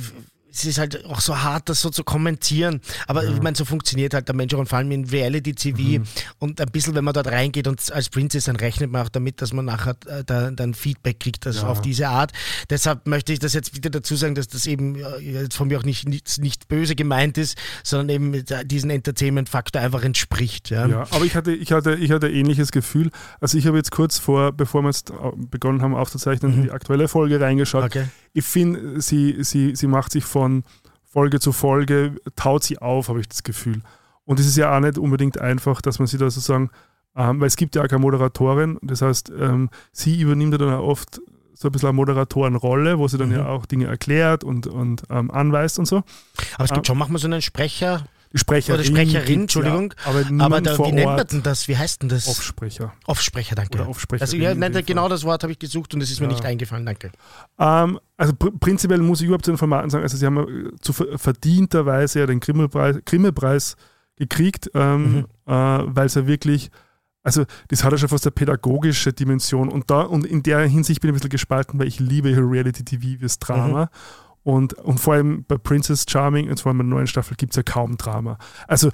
es ist halt auch so hart, das so zu kommentieren. Aber ich meine, so funktioniert halt der Mensch auch und vor allem in Reality-TV. Mhm. Und ein bisschen, wenn man dort reingeht und als Princess, dann rechnet man auch damit, dass man nachher äh, da, dann Feedback kriegt also Ja. auf diese Art. Deshalb möchte ich das jetzt wieder dazu sagen, dass das eben äh, jetzt von mir auch nicht, nicht, nicht böse gemeint ist, sondern eben äh, diesen Entertainment-Faktor einfach entspricht. Ja. Ja, aber ich hatte, ich hatte, ich hatte ein ähnliches Gefühl. Also ich habe jetzt kurz vor, bevor wir jetzt begonnen haben aufzuzeichnen, in die aktuelle Folge reingeschaut. Okay. Ich finde, sie, sie, sie macht sich von Folge zu Folge, taut sie auf, habe ich das Gefühl. Und es ist ja auch nicht unbedingt einfach, dass man sie da sozusagen, ähm, weil es gibt ja auch keine Moderatorin, das heißt, ähm, sie übernimmt ja dann auch oft so ein bisschen eine Moderatorenrolle, wo sie dann Mhm. ja auch Dinge erklärt und, und ähm, anweist und so. Aber es gibt Ah. schon manchmal so einen Sprecher, Sprecherin. Oder Sprecherin, Entschuldigung. Ja, aber aber da, wie nennt man denn das? Wie heißt denn das? Offsprecher. Offsprecher, danke. Oder Offsprecherin Also, ja, in nein, genau das Wort habe ich gesucht und es ist mir Ja. nicht eingefallen, danke. Ähm, also pr prinzipiell muss ich überhaupt zu den Formaten sagen, also sie haben äh, zu ver verdienterweise ja den Grimme-Preis gekriegt, ähm, Mhm. äh, weil es ja wirklich, also das hat ja schon fast eine pädagogische Dimension und da und in der Hinsicht bin ich ein bisschen gespalten, weil ich liebe Reality-TV fürs Drama. Und, und vor allem bei Princess Charming, und vor allem in der neuen Staffel, gibt es ja kaum Drama. Also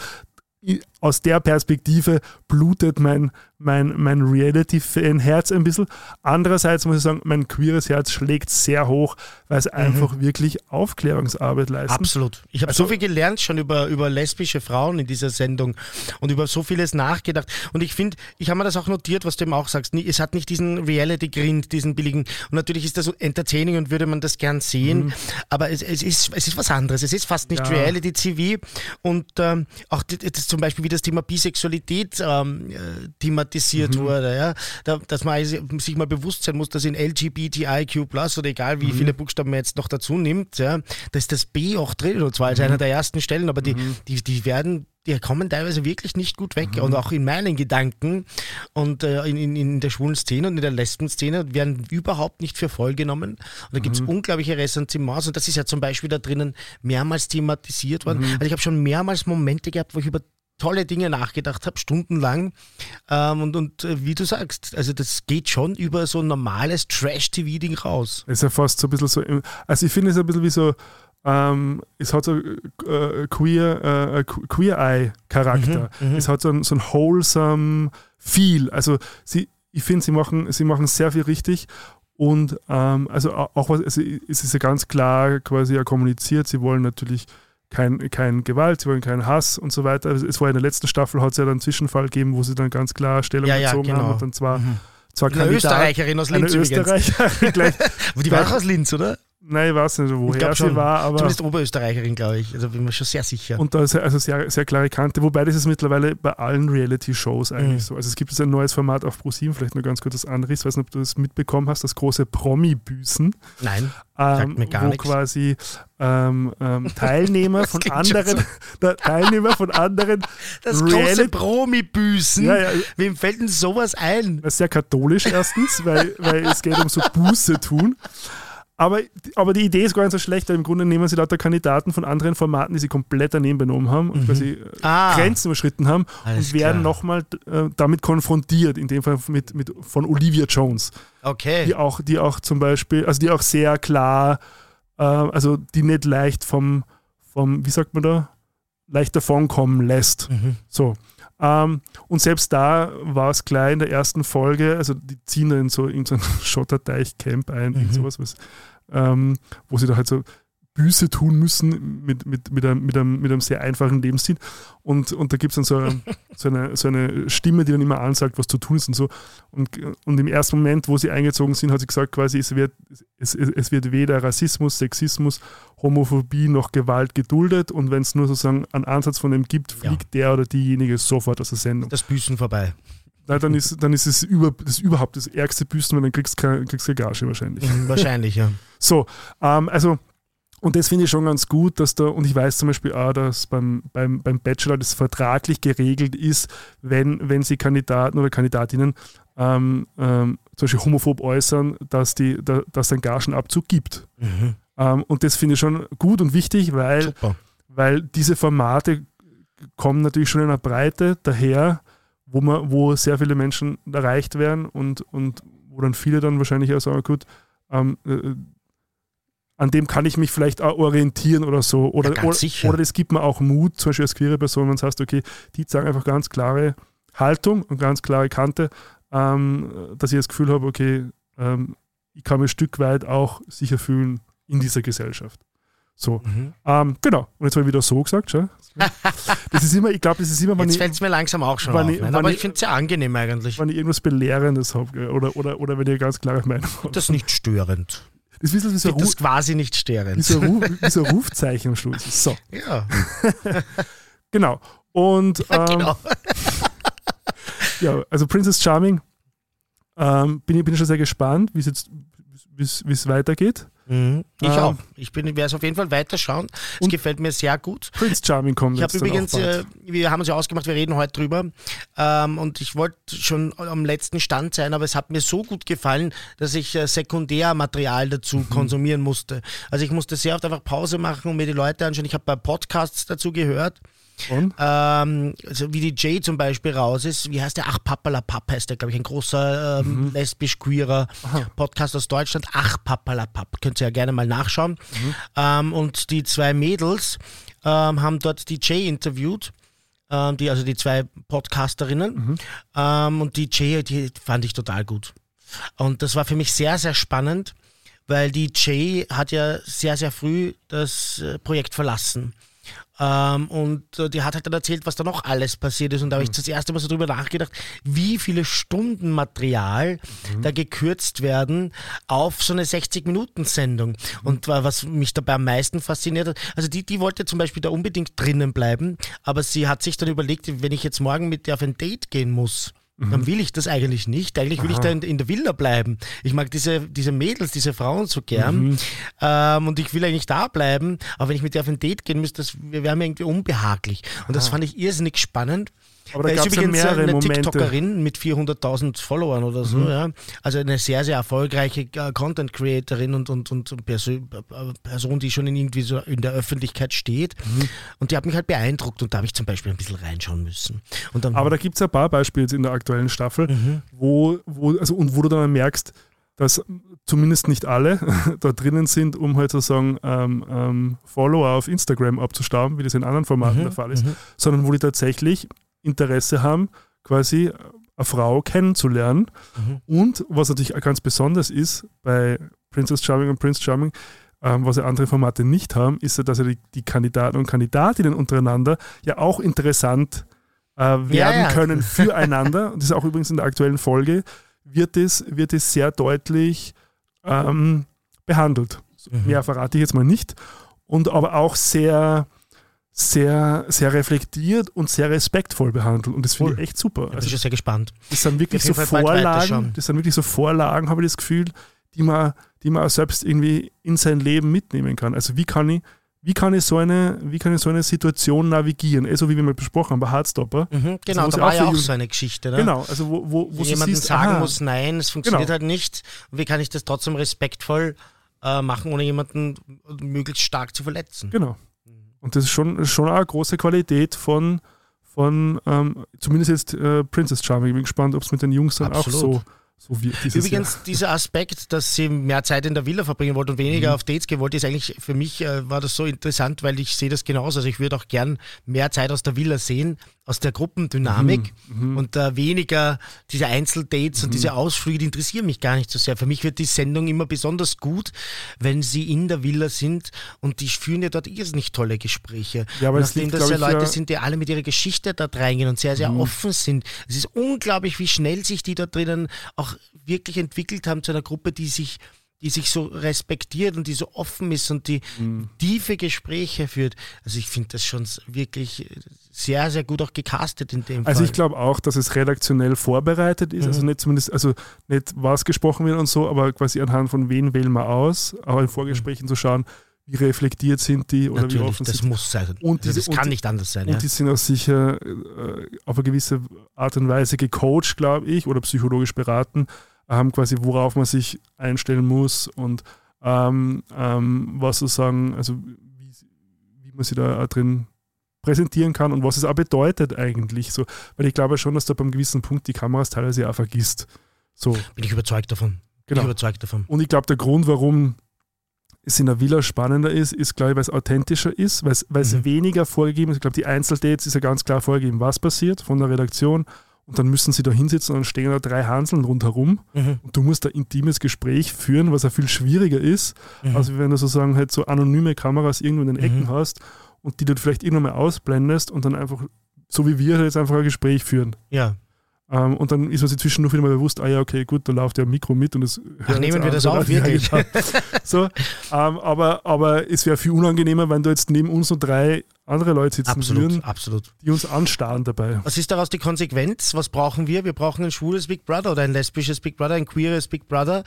aus der Perspektive blutet mein, mein, mein Reality-Fan-Herz ein bisschen. Andererseits muss ich sagen, mein queeres Herz schlägt sehr hoch, weil es einfach wirklich Aufklärungsarbeit leistet. Absolut. Ich habe Also- so viel gelernt schon über, über lesbische Frauen in dieser Sendung und über so vieles nachgedacht. Und ich finde, ich habe mir das auch notiert, was du eben auch sagst. Es hat nicht diesen Reality-Grind, diesen billigen. Und natürlich ist das so entertaining und würde man das gern sehen. Aber es, es, ist, es ist was anderes. Es ist fast nicht Mhm. Ja. Reality-TV. Und ähm, auch die- das zum Beispiel, wie das Thema Bisexualität ähm, äh, thematisiert Mhm. wurde. Ja? Da, dass man also sich mal bewusst sein muss, dass in LGBTIQ oder egal Mhm. wie viele Buchstaben man jetzt noch dazu nimmt, ja, da ist das B auch drin und zwar Mhm. als einer der ersten Stellen, aber die, die, die werden die kommen teilweise wirklich nicht gut weg. Mhm. Und auch in meinen Gedanken und äh, in, in, in der schwulen Szene und in der Lesben-Szene werden überhaupt nicht für voll genommen. Und da gibt Mhm. es unglaubliche Ressentiments. Und das ist ja zum Beispiel da drinnen mehrmals thematisiert worden. Mhm. Also ich habe schon mehrmals Momente gehabt, wo ich über tolle Dinge nachgedacht habe, stundenlang. Ähm, und und äh, wie du sagst, also das geht schon über so ein normales Trash-TV-Ding raus. Es ist ja fast so ein bisschen so, also ich finde es ein bisschen wie so, ähm, es hat so äh, queer, äh, queer Eye Charakter. Mhm, mhm. Es hat so ein, so ein wholesome Feel. Also sie, ich finde, sie machen, sie machen sehr viel richtig. Und ähm, also au- auch was, also es ist ja ganz klar quasi ja kommuniziert, sie wollen natürlich kein, kein Gewalt, sie wollen keinen Hass und so weiter. Es war in der letzten Staffel, hat es ja dann einen Zwischenfall gegeben, wo sie dann ganz klar Stellung Ja, ja, bezogen genau. haben und dann zwar, Mhm. zwar Eine Kandidat- Österreicherin aus eine Linz übrigens. Österreicherin gleich. Die war auch aus Linz, oder? Nein, ich weiß nicht, Ich woher sie schon. war, aber Zumindest Oberösterreicherin, glaube ich. Also bin mir schon sehr sicher. und da ist also sehr, sehr klare Kante, wobei das ist mittlerweile bei allen Reality-Shows eigentlich Mhm. so. Also es gibt jetzt ein neues Format auf ProSieben, vielleicht nur ganz kurz das andere, ich weiß nicht, ob du das mitbekommen hast, das große Promi-Büßen, Nein. ähm, mir gar wo nix. quasi ähm, ähm, Teilnehmer von anderen, der Teilnehmer von anderen Das große Promi-Büßen. Ja, ja. Wem fällt denn sowas ein? Das ist sehr katholisch erstens, weil, weil es geht um so Buße tun. Aber, aber die Idee ist gar nicht so schlecht, weil im Grunde nehmen sie lauter Kandidaten von anderen Formaten, die sie komplett daneben benommen haben und quasi äh, Ah. Grenzen überschritten haben Alles und werden nochmal äh, damit konfrontiert, in dem Fall mit, mit, von Olivia Jones, Okay. die auch, die auch zum Beispiel, also die auch sehr klar, äh, also die nicht leicht vom, vom, wie sagt man da, leicht davonkommen lässt. Mhm. So. Ähm, und selbst da war es klar in der ersten Folge, also die ziehen da in so, in so ein Schotterteich-Camp ein, Mhm. sowas, was, ähm, wo sie da halt so Büße tun müssen mit, mit, mit, einem, mit, einem, mit einem sehr einfachen Lebensstil. Und, und da gibt es dann so eine, so, eine, so eine Stimme, die dann immer ansagt, was zu tun ist und so. Und, und im ersten Moment, wo sie eingezogen sind, hat sie gesagt, quasi, es wird, es, es wird weder Rassismus, Sexismus, Homophobie noch Gewalt geduldet. Und wenn es nur sozusagen einen Ansatz von dem gibt, fliegt ja. der oder diejenige sofort aus der Sendung. Das Büßen vorbei. Na, dann ist, dann ist es über, das überhaupt das ärgste Büsten, weil dann kriegst du keine, kriegst keine Gage wahrscheinlich. Mhm, wahrscheinlich, ja. So, ähm, also und das finde ich schon ganz gut, dass da, und ich weiß zum Beispiel auch, dass beim, beim, beim Bachelor das vertraglich geregelt ist, wenn, wenn sie Kandidaten oder Kandidatinnen ähm, ähm, zum Beispiel homophob äußern, dass die, da, dass es einen Gagenabzug gibt. Mhm. Ähm, und das finde ich schon gut und wichtig, weil, weil diese Formate kommen natürlich schon in einer Breite daher, wo, man, wo sehr viele Menschen erreicht werden und, und wo dann viele dann wahrscheinlich auch sagen, gut, ähm, äh, an dem kann ich mich vielleicht auch orientieren oder so. Oder, ja, oder, oder, das gibt mir auch Mut, zum Beispiel als queere Person, wenn man sagt, okay, die sagen einfach ganz klare Haltung und ganz klare Kante, ähm, dass ich das Gefühl habe, okay, ähm, ich kann mich ein Stück weit auch sicher fühlen in dieser Gesellschaft. So, mhm. ähm, genau. Und jetzt habe ich wieder so gesagt, schau. Das ist immer, ich glaube, das ist immer, wenn Jetzt fällt es mir langsam auch schon auf. Ich, ne? aber ich, ich finde es sehr angenehm eigentlich. Wenn ich irgendwas Belehrendes habe oder, oder, oder wenn ihr ganz klare Meinung habt. Das ist nicht störend. Das ist wie so das quasi nicht störend. Wie so, Ruf, wie so Rufzeichen am Schluss. So. Ja. genau. Und ja, ähm, genau. ja, also Princess Charming ähm, bin, ich, bin ich schon sehr gespannt, wie es jetzt wie es weitergeht. Mhm. Ich ähm, auch. Ich werde es auf jeden Fall weiterschauen. Es gefällt mir sehr gut. Prince Charming kommt Ich habe übrigens, äh, wir haben uns ja ausgemacht, wir reden heute drüber. Ähm, und ich wollte schon am letzten Stand sein, aber es hat mir so gut gefallen, dass ich äh, Sekundärmaterial dazu mhm. konsumieren musste. Also ich musste sehr oft einfach Pause machen und mir die Leute anschauen. Ich habe bei Podcasts dazu gehört. Und? Ähm, also wie die Jay zum Beispiel raus ist, wie heißt der? Ach, Pappala Papp heißt der, glaube ich, ein großer ähm, mhm. lesbisch-queerer Podcast aus Deutschland. Ach, Pappala Papp. Könnt ihr ja gerne mal nachschauen. Mhm. Ähm, und die zwei Mädels ähm, haben dort die Jay interviewt. Ähm, die, also die zwei Podcasterinnen. Mhm. Ähm, und die Jay, die fand ich total gut. Und das war für mich sehr, sehr spannend, weil die Jay hat ja sehr, sehr früh das äh, Projekt verlassen. Ähm, und äh, die hat halt dann erzählt, was da noch alles passiert ist. Und da habe ich mhm. das erste Mal so drüber nachgedacht, wie viele Stunden Material mhm. da gekürzt werden auf so eine 60-Minuten-Sendung. Mhm. Und was mich dabei am meisten fasziniert hat, also die, die wollte zum Beispiel da unbedingt drinnen bleiben, aber sie hat sich dann überlegt, wenn ich jetzt morgen mit der auf ein Date gehen muss. Dann will ich das eigentlich nicht. Eigentlich will Aha. ich da in, in, der Villa bleiben. Ich mag diese, diese Mädels, diese Frauen so gern. Mhm. Ähm, und ich will eigentlich da bleiben. Aber wenn ich mit der auf ein Date gehen müsste, das wäre mir irgendwie unbehaglich. Und das fand ich irrsinnig spannend. Aber da, da ist übrigens ja eine Momente. TikTokerin mit 400.000 Followern oder so. Mhm. Ja. Also eine sehr, sehr erfolgreiche äh, Content Creatorin und, und, und Person, Person, die schon in, irgendwie so in der Öffentlichkeit steht. Mhm. Und die hat mich halt beeindruckt und da habe ich zum Beispiel ein bisschen reinschauen müssen. Aber da gibt es ein paar Beispiele jetzt in der aktuellen Staffel, mhm. wo, wo, also, und wo du dann merkst, dass zumindest nicht alle da drinnen sind, um halt sozusagen ähm, ähm, Follower auf Instagram abzustauben, wie das in anderen Formaten mhm, der Fall ist, mhm. sondern wo die tatsächlich Interesse haben, quasi eine Frau kennenzulernen. Mhm. Und was natürlich ganz besonders ist bei Princess Charming und Prince Charming, ähm, was ja andere Formate nicht haben, ist ja, dass ja die, die Kandidaten und Kandidatinnen untereinander ja auch interessant äh, werden ja, ja. können füreinander. und das ist auch übrigens in der aktuellen Folge, wird es, wird es sehr deutlich ähm, behandelt. Mhm. Mehr verrate ich jetzt mal nicht. Und aber auch sehr sehr, sehr reflektiert und sehr respektvoll behandelt. Und das finde ich echt super. Also, ich bin schon sehr gespannt. Das sind wirklich so Vorlagen, das sind wirklich so Vorlagen, habe ich das Gefühl, die man, die man auch selbst irgendwie in sein Leben mitnehmen kann. Also wie kann ich, wie kann ich so eine, wie kann ich so eine Situation navigieren? Also wie wir mal besprochen haben bei Hardstopper. Mhm, genau, also, da war ja auch so eine Geschichte. Ne? Genau, also wo, wo, wo jemand sagen aha, muss, nein, es funktioniert genau. halt nicht. Wie kann ich das trotzdem respektvoll äh, machen, ohne jemanden möglichst stark zu verletzen? Genau. Und das ist schon, schon eine große Qualität von, von ähm, zumindest jetzt äh, Princess Charming. Ich bin gespannt, ob es mit den Jungs dann Absolut. auch so, so wird. Übrigens, Jahr. dieser Aspekt, dass sie mehr Zeit in der Villa verbringen wollten und weniger mhm. auf Dates gehen wollten, ist eigentlich für mich äh, war das so interessant, weil ich sehe das genauso. Also ich würde auch gern mehr Zeit aus der Villa sehen, aus der Gruppendynamik Mhm, und äh, weniger diese Einzeldates und diese Ausflüge, die interessieren mich gar nicht so sehr. Für mich wird die Sendung immer besonders gut, wenn sie in der Villa sind und die führen ja dort irrsinnig tolle Gespräche. Ja, aber Nachdem liegt, das ja Leute ja- sind, die alle mit ihrer Geschichte dort reingehen und sehr, sehr offen sind. Es ist unglaublich, wie schnell sich die dort drinnen auch wirklich entwickelt haben zu einer Gruppe, die sich die sich so respektiert und die so offen ist und die tiefe Gespräche führt. Also ich finde das schon wirklich sehr, sehr gut auch gecastet in dem Also Fall. ich glaube auch, dass es redaktionell vorbereitet ist, Mhm. also nicht zumindest, also nicht was gesprochen wird und so, aber quasi anhand von wen wählen wir aus, auch in Vorgesprächen zu schauen, wie reflektiert sind die oder wie Natürlich, offen das sind muss sein. Und also das und kann die- nicht anders sein. Und Ja. die sind auch sicher äh, auf eine gewisse Art und Weise gecoacht, glaube ich, oder psychologisch beraten, haben quasi, worauf man sich einstellen muss und ähm, ähm, was sozusagen, also wie, wie man sich da drin präsentieren kann und was es auch bedeutet eigentlich. So, weil ich glaube schon, dass da beim gewissen Punkt die Kameras teilweise auch vergisst. So, Bin ich überzeugt davon. Bin genau. ich überzeugt davon. Und ich glaube, der Grund, warum es in der Villa spannender ist, ist, glaube ich, weil es authentischer ist, weil es, weil es Mhm. weniger vorgegeben ist. Ich glaube, die Einzeldates ist ja ganz klar vorgegeben, was passiert von der Redaktion. Und dann müssen sie da hinsitzen und dann stehen da drei Hanseln rundherum. Mhm. Und du musst ein intimes Gespräch führen, was ja viel schwieriger ist, Mhm. als wenn du sozusagen halt so anonyme Kameras irgendwo in den Ecken Mhm. hast und die du vielleicht irgendwann mal ausblendest und dann einfach, so wie wir jetzt einfach ein Gespräch führen. Ja. Ähm, und dann ist man sich zwischendurch wieder mal bewusst, ah ja, okay, gut, da läuft ja ein Mikro mit und das Ach, nehmen wir das auf, wirklich? so, ähm, aber, aber es wäre viel unangenehmer, wenn da jetzt neben uns nur drei andere Leute sitzen Absolut, würden, absolut. die uns anstarren dabei. Was ist daraus die Konsequenz? Was brauchen wir? Wir brauchen ein schwules Big Brother oder ein lesbisches Big Brother, ein queeres Big Brother.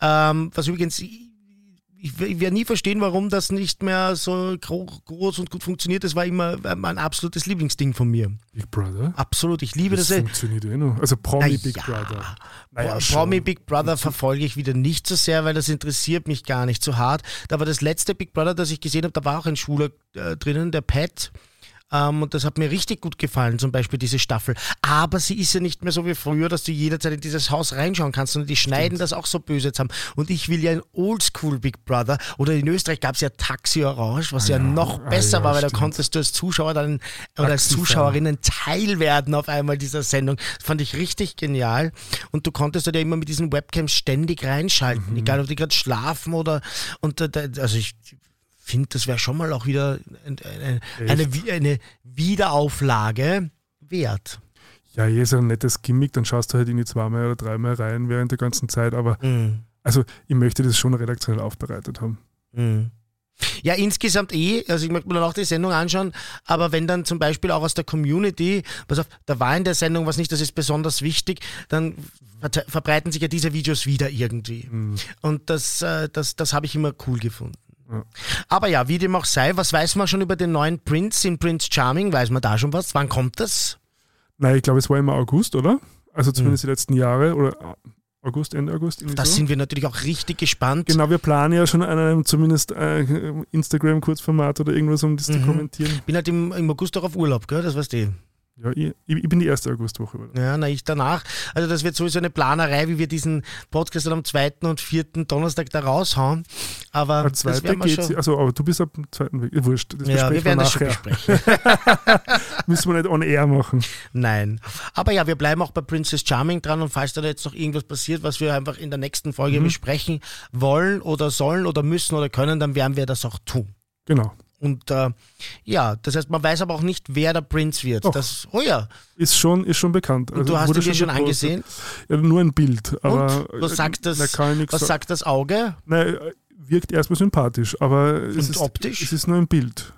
Ähm, was übrigens, ich, werde nie verstehen, warum das nicht mehr so gro groß und gut funktioniert. Das war immer mein absolutes Lieblingsding von mir. Big Brother? Absolut. Ich liebe Das das. funktioniert eh noch. Also Promi Na Big ja. Brother. Naja, Promi. Big Brother verfolge ich wieder nicht so sehr, weil das interessiert mich gar nicht so hart. Aber das letzte Big Brother, das ich gesehen habe, da war auch ein Schwuler äh, drinnen, der Pat. Ähm, und das hat mir richtig gut gefallen, zum Beispiel diese Staffel. Aber sie ist ja nicht mehr so wie früher, dass du jederzeit in dieses Haus reinschauen kannst, sondern die schneiden das auch so böse haben. Und ich will ja ein Oldschool Big Brother. Oder in Österreich gab es ja Taxi Orange, was ja, noch ah besser ja, war, weil da stimmt. konntest du als Zuschauer dann oder als Taxifahrer. Zuschauerin ein Teil werden auf einmal dieser Sendung. Das fand ich richtig genial. Und du konntest dort ja immer mit diesen Webcams ständig reinschalten, Mhm. egal ob die gerade schlafen oder. Und da, da, also ich finde, das wäre schon mal auch wieder eine, eine, eine, Wi- eine Wiederauflage wert. Ja, hier ist ein nettes Gimmick, dann schaust du halt irgendwie zweimal oder dreimal rein während der ganzen Zeit, aber Mhm. also ich möchte das schon redaktionell aufbereitet haben. Mhm. Ja, insgesamt eh, also ich möchte mir dann auch die Sendung anschauen, aber wenn dann zum Beispiel auch aus der Community, pass auf, da war in der Sendung was nicht, das ist besonders wichtig, dann verbreiten sich ja diese Videos wieder irgendwie. Und das, äh, das, das habe ich immer cool gefunden. Ja. Aber ja, wie dem auch sei, was weiß man schon über den neuen Prince in Prince Charming? Weiß man da schon was? Wann kommt das? Nein, ich glaube, es war immer August, oder? Also zumindest die letzten Jahre oder August, Ende August. Da so. sind wir natürlich auch richtig gespannt. Genau, wir planen ja schon an einem zumindest äh, Instagram-Kurzformat oder irgendwas, um das zu Mhm. kommentieren. Bin halt im, im August auch auf Urlaub, gell? Das weißt du. Ja, ich, ich bin die erste Augustwoche. Oder? Ja, na, ich danach. Also das wird sowieso eine Planerei, wie wir diesen Podcast dann am zweiten und vierten Donnerstag da raushauen. Aber Der das zweite werden wir geht schon. also, aber du bist ab dem zweiten Weg. Wurscht, das Ja, wir werden das schon besprechen. Müssen wir nicht on air machen. Nein. Aber ja, wir bleiben auch bei Princess Charming dran und falls da jetzt noch irgendwas passiert, was wir einfach in der nächsten Folge Mhm. besprechen wollen oder sollen oder müssen oder können, dann werden wir das auch tun. Genau. Und äh, ja, das heißt, man weiß aber auch nicht, wer der Prinz wird. Doch. Das, oh ja, Ist schon, ist schon bekannt. und du hast ihn dir schon angesehen. Ja, nur ein Bild. Aber, Und? Was sagt das, nichts was sagt das Auge? Nein, wirkt erstmal sympathisch, aber es ist, optisch? es ist nur ein Bild.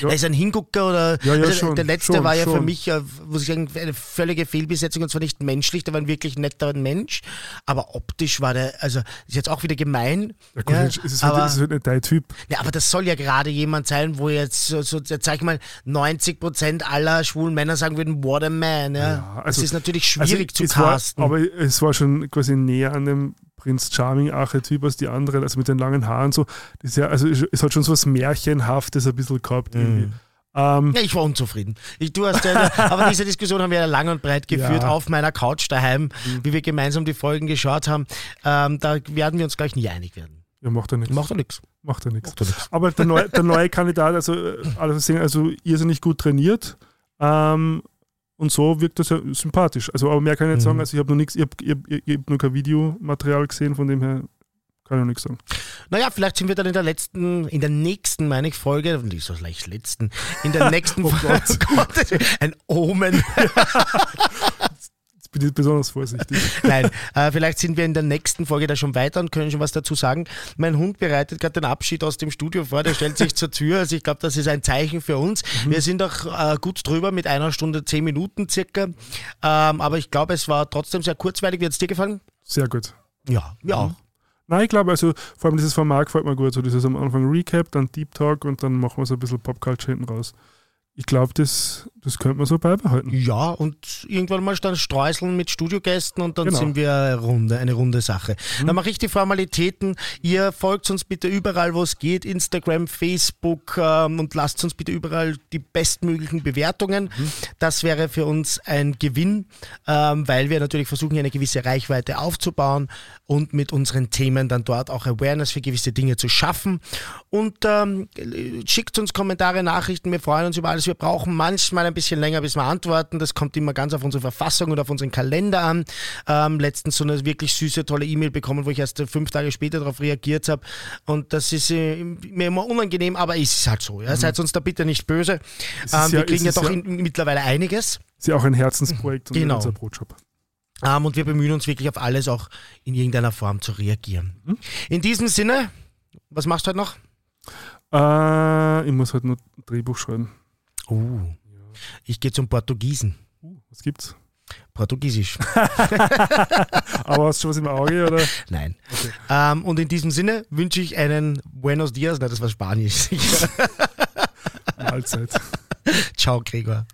Ja. Er ist ein Hingucker oder Ja, ja, also schon, der letzte schon, war ja für schon. mich, äh, muss ich sagen, eine völlige Fehlbesetzung und zwar nicht menschlich, der war ein wirklich netter Mensch, aber optisch war der, also ist jetzt auch wieder gemein. Ja, gut, Ja, ist halt, aber- es ist halt nicht dein Typ. Ja, aber das soll ja gerade jemand sein, wo jetzt so, so jetzt sag ich mal, 90 Prozent aller schwulen Männer sagen würden, what a man. Ja, Ja, also- das ist natürlich schwierig zu es war, casten. Aber es war schon quasi näher an dem Prinz Charming-Archetyp als die anderen, also mit den langen Haaren so. Das ist ja, also es hat schon so was Märchenhaftes ein bisschen gehabt. Irgendwie. Mhm. Ähm, ja, ich war unzufrieden. Ich, du hast ja, aber diese Diskussion haben wir ja lang und breit geführt Ja. Mhm. auf meiner Couch daheim, wie wir gemeinsam die Folgen geschaut haben. Ähm, da werden wir uns gleich nie einig werden. ja, macht er nichts. Macht doch nichts. Macht er nichts. Macht doch nichts. Aber der neue, der neue Kandidat, also, äh, alles sehen, also irrsinnig gut trainiert. Ähm, und so wirkt das ja sympathisch. Also, aber mehr kann ich nicht Mhm. sagen. Also, ich habe noch nichts, ich habe hab, hab noch kein Videomaterial gesehen, von dem her kann ich noch nichts sagen. Naja, vielleicht sind wir dann in der letzten, in der nächsten, meine ich, Folge, nicht so leicht letzten, in der nächsten Oh Folge. Gott. Gott, ein Omen. Bin ich besonders vorsichtig. Nein, äh, vielleicht sind wir in der nächsten Folge da schon weiter und können schon was dazu sagen. Mein Hund bereitet gerade den Abschied aus dem Studio vor, der stellt sich zur Tür. Also ich glaube, das ist ein Zeichen für uns. Wir sind auch äh, gut drüber mit einer Stunde, zehn Minuten circa. Ähm, aber ich glaube, es war trotzdem sehr kurzweilig. Wie hat es dir gefallen? Sehr gut. Ja, ja auch. Nein, ich glaube, also vor allem dieses Format gefällt mir gut. So dieses am Anfang Recap, dann Deep Talk und dann machen wir so ein bisschen Popculture hinten raus. Ich glaube, das, das könnte man so beibehalten. Ja, und irgendwann mal dann streuseln mit Studiogästen und dann Genau. sind wir eine runde, eine runde Sache. Dann mache ich die Formalitäten. Ihr folgt uns bitte überall, wo es geht, Instagram, Facebook ähm, und lasst uns bitte überall die bestmöglichen Bewertungen. Das wäre für uns ein Gewinn, ähm, weil wir natürlich versuchen, hier eine gewisse Reichweite aufzubauen und mit unseren Themen dann dort auch Awareness für gewisse Dinge zu schaffen. Und ähm, schickt uns Kommentare, Nachrichten, wir freuen uns über alles. Wir brauchen manchmal ein bisschen länger, bis wir antworten. Das kommt immer ganz auf unsere Verfassung und auf unseren Kalender an. Ähm, letztens so eine wirklich süße, tolle E-Mail bekommen, wo ich erst fünf Tage später darauf reagiert habe. Und das ist äh, mir immer unangenehm, aber es ist halt so. Ja? Seid uns da bitte nicht böse. Ähm, wir ja- kriegen ja doch ja- in, mittlerweile einiges. Ist ja auch ein Herzensprojekt und Genau. unser Brotjob. Ähm, und wir bemühen uns wirklich auf alles auch in irgendeiner Form zu reagieren. Mhm. In diesem Sinne, was machst du heute noch? Äh, ich muss halt nur ein Drehbuch schreiben. Uh, ich gehe zum Portugiesen. Uh, was gibt's? Portugiesisch. Aber hast du schon was im Auge oder? Nein. Ähm, und in diesem Sinne wünsche ich einen Buenos Dias. Nein, das war Spanisch. Mahlzeit. Ciao, Gregor.